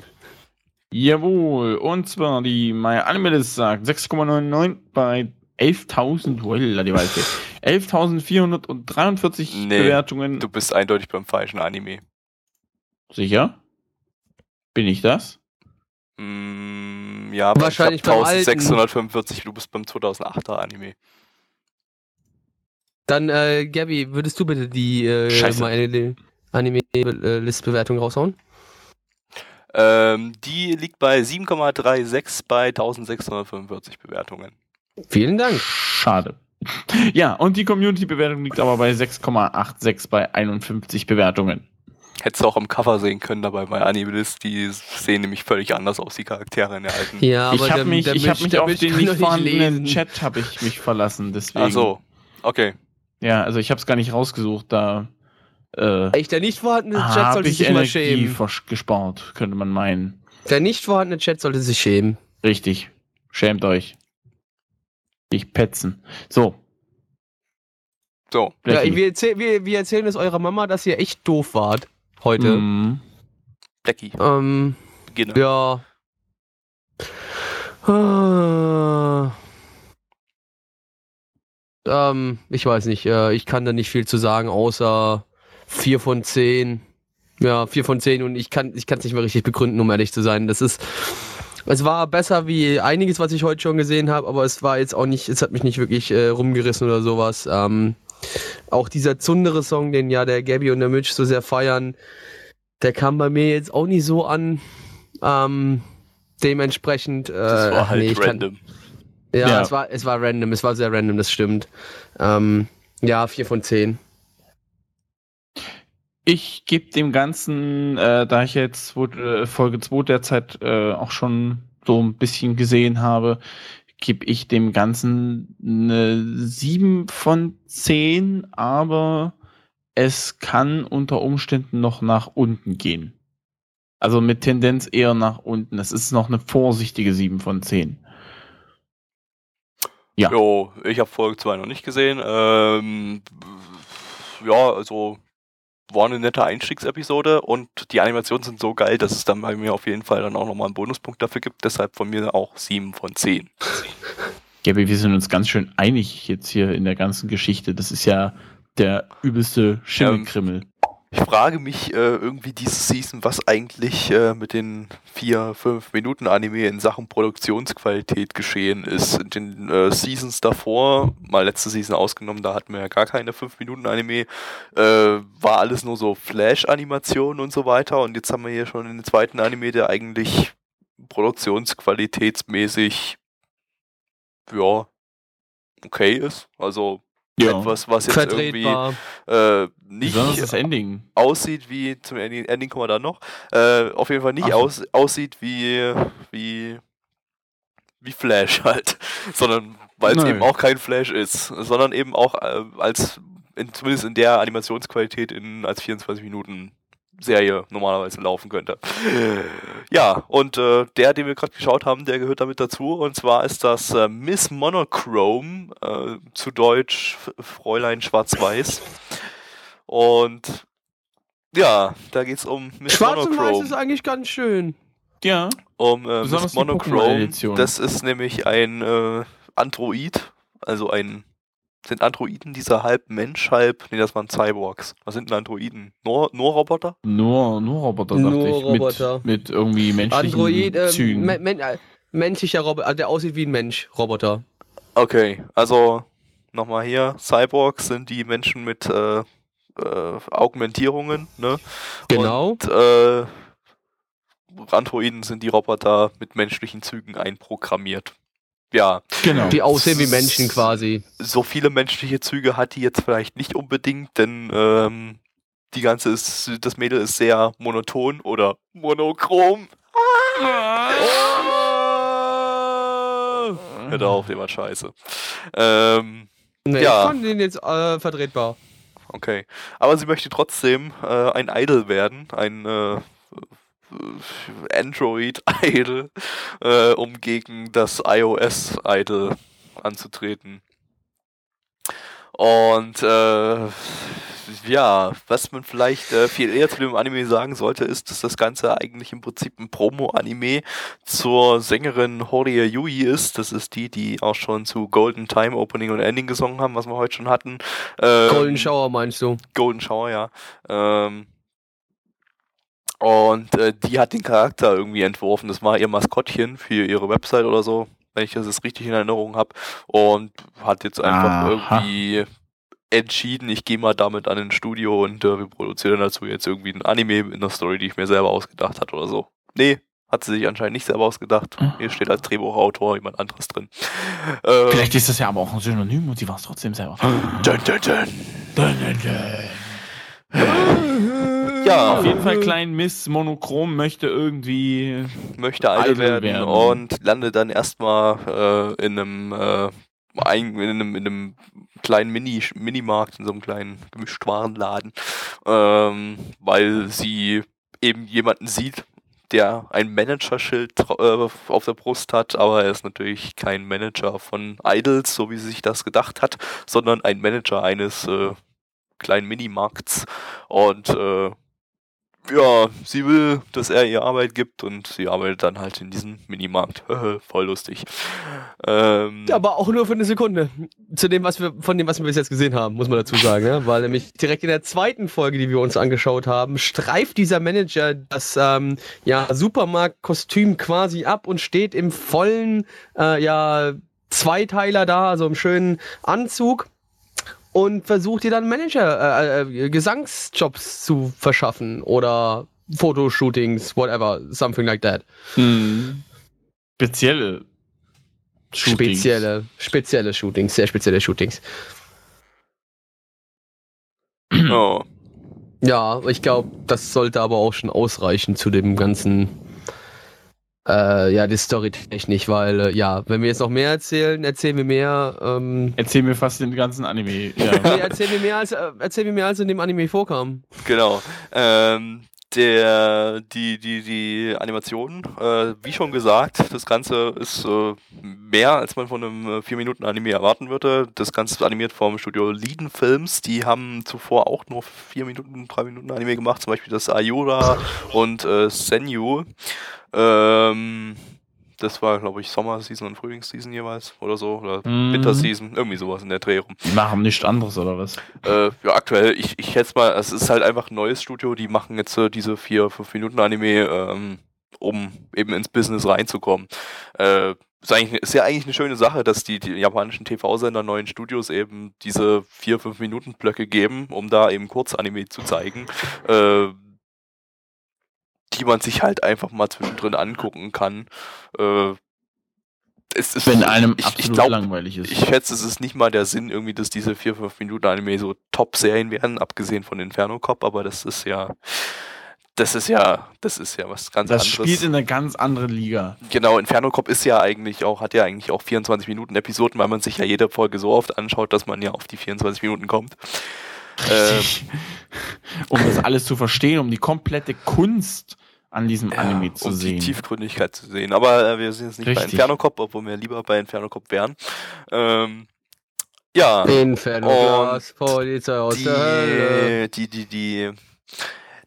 Jawohl. Und zwar die My Animalist sagt 6,99 bei 11.000, Wella, die Waldfee. 11.443 Nee, Bewertungen. Du bist eindeutig beim falschen Anime. Sicher? Bin ich das? Mm, ja, aber Wahrscheinlich ich hab beim alten. 1645, du bist beim 2008er Anime. Dann, äh, Gabby, würdest du bitte die äh, Anime-List-Bewertung raushauen? Ähm, die liegt bei 7,36 bei 1645 Bewertungen. Vielen Dank. Schade. Ja, und die Community-Bewertung liegt aber bei 6,86 bei 51 Bewertungen. Hättest du auch am Cover sehen können, dabei bei Animalist, die sehen nämlich völlig anders aus, die Charaktere in der alten. Ja, ich habe mich, der ich hab mich der auf Milch den nicht vorhandenen. Chat habe ich mich verlassen, deswegen. Ach so, okay. Ja, also ich habe es gar nicht rausgesucht, da äh, Echt, der nicht vorhandene Chat sollte ich sich mal Energie schämen. gespart, könnte man meinen. Der nicht vorhandene Chat sollte sich schämen. Richtig. Schämt euch. Ich petzen. So. So. Ja, wir, erzähl, wir, wir erzählen es eurer Mama, dass ihr echt doof wart heute. Mhm. Blackie, Ähm, beginne. ja. Ah. Ähm, ich weiß nicht, äh, ich kann da nicht viel zu sagen, außer 4 von 10. Ja, 4 von 10 und ich kann ich es nicht mehr richtig begründen, um ehrlich zu sein. Das ist. Es war besser wie einiges, was ich heute schon gesehen habe, aber es war jetzt auch nicht, es hat mich nicht wirklich äh, rumgerissen oder sowas. Ähm, auch dieser Zundere-Song, den ja der Gabby und der Mitch so sehr feiern, der kam bei mir jetzt auch nicht so an. Ähm, dementsprechend. Äh, Das war halt nee, ich kann- random. ja, Ja. Es, war, es war random, es war sehr random, das stimmt. Ähm, ja, 4 von 10. Ich gebe dem Ganzen, äh, da ich jetzt äh, Folge 2 derzeit äh, auch schon so ein bisschen gesehen habe, gebe ich dem Ganzen eine 7 von 10, aber es kann unter Umständen noch nach unten gehen. Also mit Tendenz eher nach unten. Es ist noch eine vorsichtige 7 von 10. Ja. Jo, ich habe Folge 2 noch nicht gesehen. Ähm, ja, also war eine nette Einstiegsepisode und die Animationen sind so geil, dass es dann bei mir auf jeden Fall dann auch nochmal einen Bonuspunkt dafür gibt. Deshalb von mir auch 7 von 10. Gabi, wir sind uns ganz schön einig jetzt hier in der ganzen Geschichte. Das ist ja der übelste Schimmelkrimmel. Ich frage mich äh, irgendwie diese Season, was eigentlich äh, mit den vier, fünf Minuten Anime in Sachen Produktionsqualität geschehen ist. In den äh, Seasons davor, mal letzte Season ausgenommen, da hatten wir ja gar keine fünf Minuten Anime, äh, war alles nur so Flash-Animationen und so weiter. Und jetzt haben wir hier schon den zweiten Anime, der eigentlich produktionsqualitätsmäßig ja okay ist. Also etwas, was jetzt irgendwie Vertretbar. äh, nicht Besonders das Ending. aussieht wie, zum Ending, Ending kommen wir dann noch, äh, auf jeden Fall nicht aus, aussieht wie, wie, wie Flash halt, sondern weil es eben auch kein Flash ist, sondern eben auch äh, als, in, zumindest in der Animationsqualität in, als 24 Minuten Serie normalerweise laufen könnte. Ja, und äh, der, den wir gerade geschaut haben, der gehört damit dazu. Und zwar ist das äh, Miss Monochrome, äh, zu Deutsch Fräulein Schwarz-Weiß. Und ja, da geht's um Miss Schwarz und Weiß Monochrome. ist eigentlich ganz schön. Ja. Um äh, Besonders Miss Monochrome. Das ist nämlich ein äh, Android, also ein sind Androiden dieser halb Mensch, halb, nee, das waren Cyborgs. Was sind denn Androiden? Nur, nur Roboter? Nur, nur Roboter, dachte Nur ich. Roboter. Mit, mit irgendwie menschlichen Android, äh, Zügen. men men äh, menschlicher Roboter, der aussieht wie ein Mensch, Roboter. Okay, also nochmal hier, Cyborgs sind die Menschen mit äh, äh, Augmentierungen, ne? Genau. Und äh, Androiden sind die Roboter mit menschlichen Zügen einprogrammiert. Ja, genau. Die aussehen wie Menschen quasi. so viele menschliche Züge hat die jetzt vielleicht nicht unbedingt, denn ähm, die ganze ist, das Mädel ist sehr monoton oder monochrom. Hört auf, der war scheiße. Ähm, Nee, Ja. ich fand den jetzt äh, vertretbar. okay. Aber sie möchte trotzdem äh, ein Idol werden, ein äh, Android-Idol, äh, um gegen das iOS-Idol anzutreten. Und äh, ja, was man vielleicht äh, viel eher zu dem Anime sagen sollte, ist, dass das Ganze eigentlich im Prinzip ein Promo-Anime zur Sängerin Horia Yui ist. Das ist die, die auch schon zu Golden Time Opening und Ending gesungen haben, was wir heute schon hatten. Ähm, Golden Shower meinst du? Golden Shower, ja. Ähm, und äh, die hat den Charakter irgendwie entworfen. Das war ihr Maskottchen für ihre Website oder so, wenn ich das jetzt richtig in Erinnerung habe. Und hat jetzt einfach Aha. irgendwie entschieden, ich gehe mal damit an ein Studio und äh, wir produzieren dazu jetzt irgendwie ein Anime in einer Story, die ich mir selber ausgedacht hat oder so. Nee, hat sie sich anscheinend nicht selber ausgedacht. Hier steht als Drehbuchautor jemand anderes drin. Ähm, Vielleicht ist das ja aber auch ein Synonym und sie war es trotzdem selber. dun, dun, dun. Dun, dun, dun. Ja, Auf jeden Fall Klein Miss Monochrom möchte irgendwie. möchte Idol Idol werden, werden. und landet dann erstmal äh, in einem äh, in einem, in einem kleinen Mini, Minimarkt, in so einem kleinen Gemischtwarenladen, ähm, weil sie eben jemanden sieht, der ein Manager-Schild äh, auf der Brust hat, aber er ist natürlich kein Manager von Idols, so wie sie sich das gedacht hat, sondern ein Manager eines äh, kleinen Minimarkts. Und äh, ja, sie will, dass er ihr Arbeit gibt und sie arbeitet dann halt in diesem Minimarkt. Voll lustig. Ähm, aber auch nur für eine Sekunde. Zu dem, was wir, von dem, was wir bis jetzt gesehen haben, muss man dazu sagen. Ja? Weil nämlich direkt in der zweiten Folge, die wir uns angeschaut haben, streift dieser Manager das ähm, ja, Supermarktkostüm quasi ab und steht im vollen äh, ja, Zweiteiler da, also im schönen Anzug und versucht dir dann Manager, äh, äh, Gesangsjobs zu verschaffen oder Fotoshootings, whatever, something like that. Hm. Spezielle Shootings. Spezielle, spezielle Shootings, sehr spezielle Shootings. Oh. Ja, ich glaube, das sollte aber auch schon ausreichen zu dem ganzen äh, ja, die Story nicht, weil, äh, ja, wenn wir jetzt noch mehr erzählen, erzählen wir mehr. Ähm, erzählen wir fast den ganzen Anime. Ja. nee, erzählen wir mehr als, äh, erzählen wir mehr als in dem Anime vorkam. Genau. Ähm, der, die, die, die Animation, äh, wie schon gesagt, das Ganze ist äh, mehr, als man von einem 4-Minuten-Anime erwarten würde. Das Ganze ist animiert vom Studio Leiden Films. Die haben zuvor auch nur 4 Minuten, 3 Minuten Anime gemacht, zum Beispiel das Ayura und äh, Senyu. Ähm, das war, glaube ich, Sommerseason und Frühlingsseason jeweils oder so. Oder mhm. Winterseason, irgendwie sowas in der Dreh rum. Die machen nichts anderes oder was? Äh, ja, aktuell, ich, ich schätze mal, es ist halt einfach ein neues Studio, die machen jetzt äh, diese 4-5 Minuten Anime, ähm, um eben ins Business reinzukommen. Äh, ist, eigentlich, ist ja eigentlich eine schöne Sache, dass die, die japanischen TV-Sender neuen Studios eben diese 4-5 Minuten Blöcke geben, um da eben Kurzanime zu zeigen. Äh, die man sich halt einfach mal zwischendrin angucken kann. Äh, es ist, Wenn einem ich, absolut ich glaub, langweilig ist. Ich schätze, es ist nicht mal der Sinn, irgendwie, dass diese 4-5 Minuten Anime so Top-Serien werden, abgesehen von Inferno Cop, aber das ist ja. Das ist ja, das ist ja was ganz das anderes. Das spielt in einer ganz anderen Liga. Genau, Inferno Cop ist ja eigentlich auch, hat ja eigentlich auch 24 Minuten Episoden, weil man sich ja jede Folge so oft anschaut, dass man ja auf die 24 Minuten kommt. Ähm, um das alles zu verstehen, um die komplette Kunst an diesem Anime ja, zu um sehen. Die Tiefgründigkeit zu sehen. Aber äh, wir sind jetzt nicht Richtig. bei Inferno Cop, obwohl wir lieber bei Inferno Cop wären. Ähm, ja. Inferno Polizei aus die, der Hölle. Die, die, die.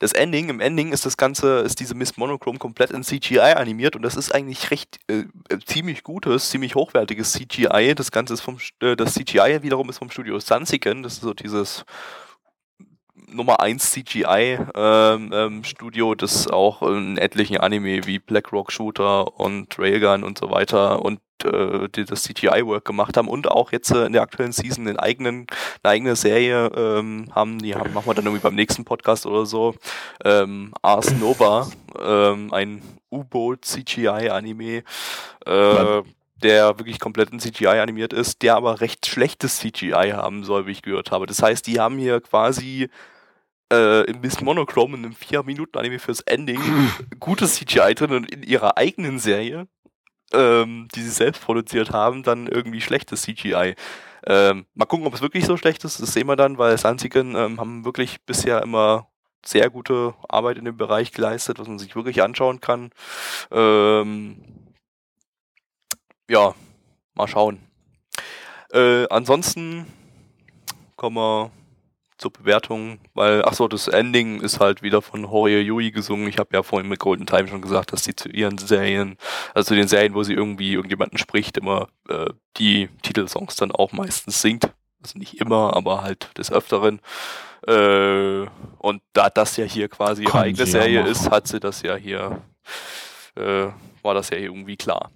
Das Ending, im Ending ist das Ganze, ist diese Miss Monochrome komplett in CGI animiert und das ist eigentlich recht äh ziemlich gutes, ziemlich hochwertiges CGI. Das Ganze ist vom äh, das CGI wiederum ist vom Studio Sunsiken, das ist so dieses Nummer 1 CGI-Studio, ähm, ähm, das auch in etlichen Anime wie Blackrock Shooter und Railgun und so weiter und äh, die das CGI-Work gemacht haben und auch jetzt äh, in der aktuellen Season einen eigenen, eine eigene Serie ähm, haben, die haben, machen wir dann irgendwie beim nächsten Podcast oder so. Ähm, Ars Nova, ähm, ein U-Boot CGI-Anime. Äh, der wirklich komplett in CGI animiert ist, der aber recht schlechtes CGI haben soll, wie ich gehört habe. Das heißt, die haben hier quasi äh, in Miss Monochrome in einem 4-Minuten-Anime fürs Ending gutes CGI drin und in ihrer eigenen Serie, ähm, die sie selbst produziert haben, dann irgendwie schlechtes CGI. Ähm, mal gucken, ob es wirklich so schlecht ist, das sehen wir dann, weil Sansiken ähm, haben wirklich bisher immer sehr gute Arbeit in dem Bereich geleistet, was man sich wirklich anschauen kann. Ähm, ja, mal schauen. Äh, ansonsten kommen wir zur Bewertung, weil, ach so, das Ending ist halt wieder von Horia Yui gesungen. Ich habe ja vorhin mit Golden Time schon gesagt, dass sie zu ihren Serien, also zu den Serien, wo sie irgendwie irgendjemanden spricht, immer äh, die Titelsongs dann auch meistens singt. Also nicht immer, aber halt des Öfteren. Äh, und da das ja hier quasi ihre eigene Serie ja ist, hat sie das ja hier, äh, war das ja irgendwie klar.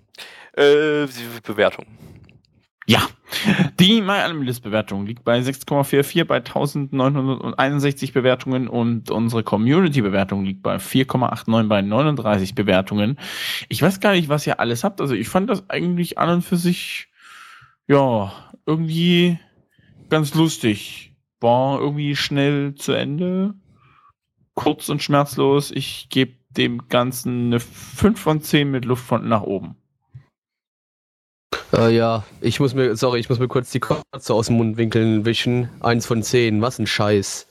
Äh, Bewertung. Ja, die MyAnimalist-Bewertung liegt bei 6,44 bei 1961 Bewertungen und unsere Community-Bewertung liegt bei 4,89 bei 39 Bewertungen. Ich weiß gar nicht, was ihr alles habt. Also ich fand das eigentlich an und für sich, ja, irgendwie ganz lustig. War irgendwie schnell zu Ende. Kurz und schmerzlos. Ich gebe dem Ganzen eine 5 von 10 mit Luft von nach oben. Äh, ja, ich muss mir, sorry, ich muss mir kurz die Kotze aus dem Mundwinkeln wischen. Eins von zehn, was ein Scheiß.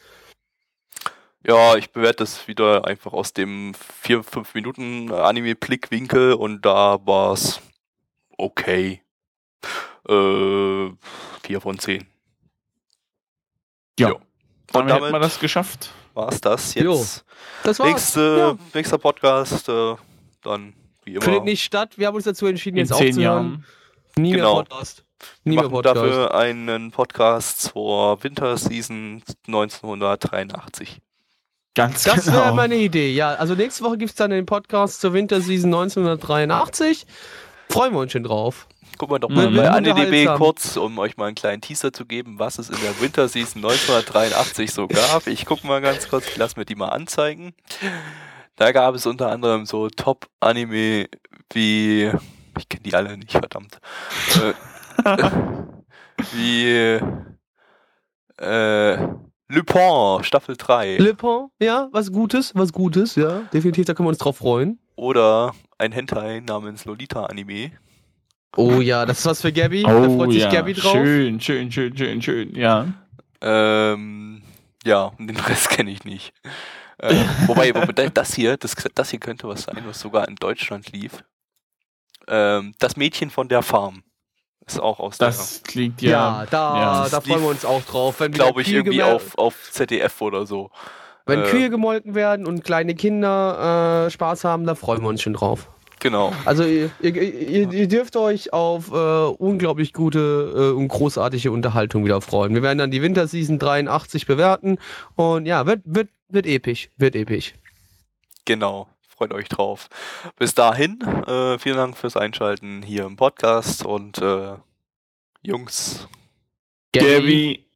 Ja, ich bewerte das wieder einfach aus dem 4-5 Minuten Anime-Blickwinkel und da war es okay. Äh, 4 von 10. Ja. Jo. Und damit damit das geschafft. war es das Jo. jetzt. Das war's. Nächste, Ja. Nächster Podcast, äh, dann wie immer. Findet nicht statt. Wir haben uns dazu entschieden, In jetzt aufzuhören. Jahren. Nie Genau. mehr Podcast. Nie Wir machen Podcast. dafür einen Podcast zur Winterseason 1983. Ganz Das genau. wäre meine Idee, ja. Also nächste Woche gibt es dann den Podcast zur Winterseason 1983. Freuen wir uns schon drauf. Gucken wir doch Mhm. mal bei AniDB kurz, um euch mal einen kleinen Teaser zu geben, was es in der Winterseason 1983 so gab. Ich gucke mal ganz kurz, ich lasse mir die mal anzeigen. Da gab es unter anderem so Top-Anime wie, ich kenne die alle nicht, verdammt. Äh, wie äh, Lupin, Staffel 3. Le Pen, ja, was Gutes, was Gutes, ja. Definitiv, da können wir uns drauf freuen. Oder ein Hentai namens Lolita Anime. Oh ja, das ist was für Gabby. da Oh freut sich ja, Gabby drauf. schön, schön, schön, schön, schön, ja. Ähm, ja, und den Rest kenne ich nicht. Äh, wobei, wobei, das hier, das, das hier könnte was sein, was sogar in Deutschland lief. Ähm, das Mädchen von der Farm. Ist auch aus Das klingt Ja, ja. da, ja. da freuen wir uns auch drauf. Der, glaube ich, irgendwie auf, auf ZDF oder so. Wenn äh, Kühe gemolken werden und kleine Kinder äh, Spaß haben, da freuen wir uns schon drauf. Genau. Also ihr, ihr, ihr, ihr dürft euch auf äh, unglaublich gute äh, und großartige Unterhaltung wieder freuen. Wir werden dann die Winterseason 83 bewerten und ja, wird, wird, wird episch, wird episch. Genau. Freut euch drauf. Bis dahin, äh, vielen Dank fürs Einschalten hier im Podcast und äh, Jungs, Gabby.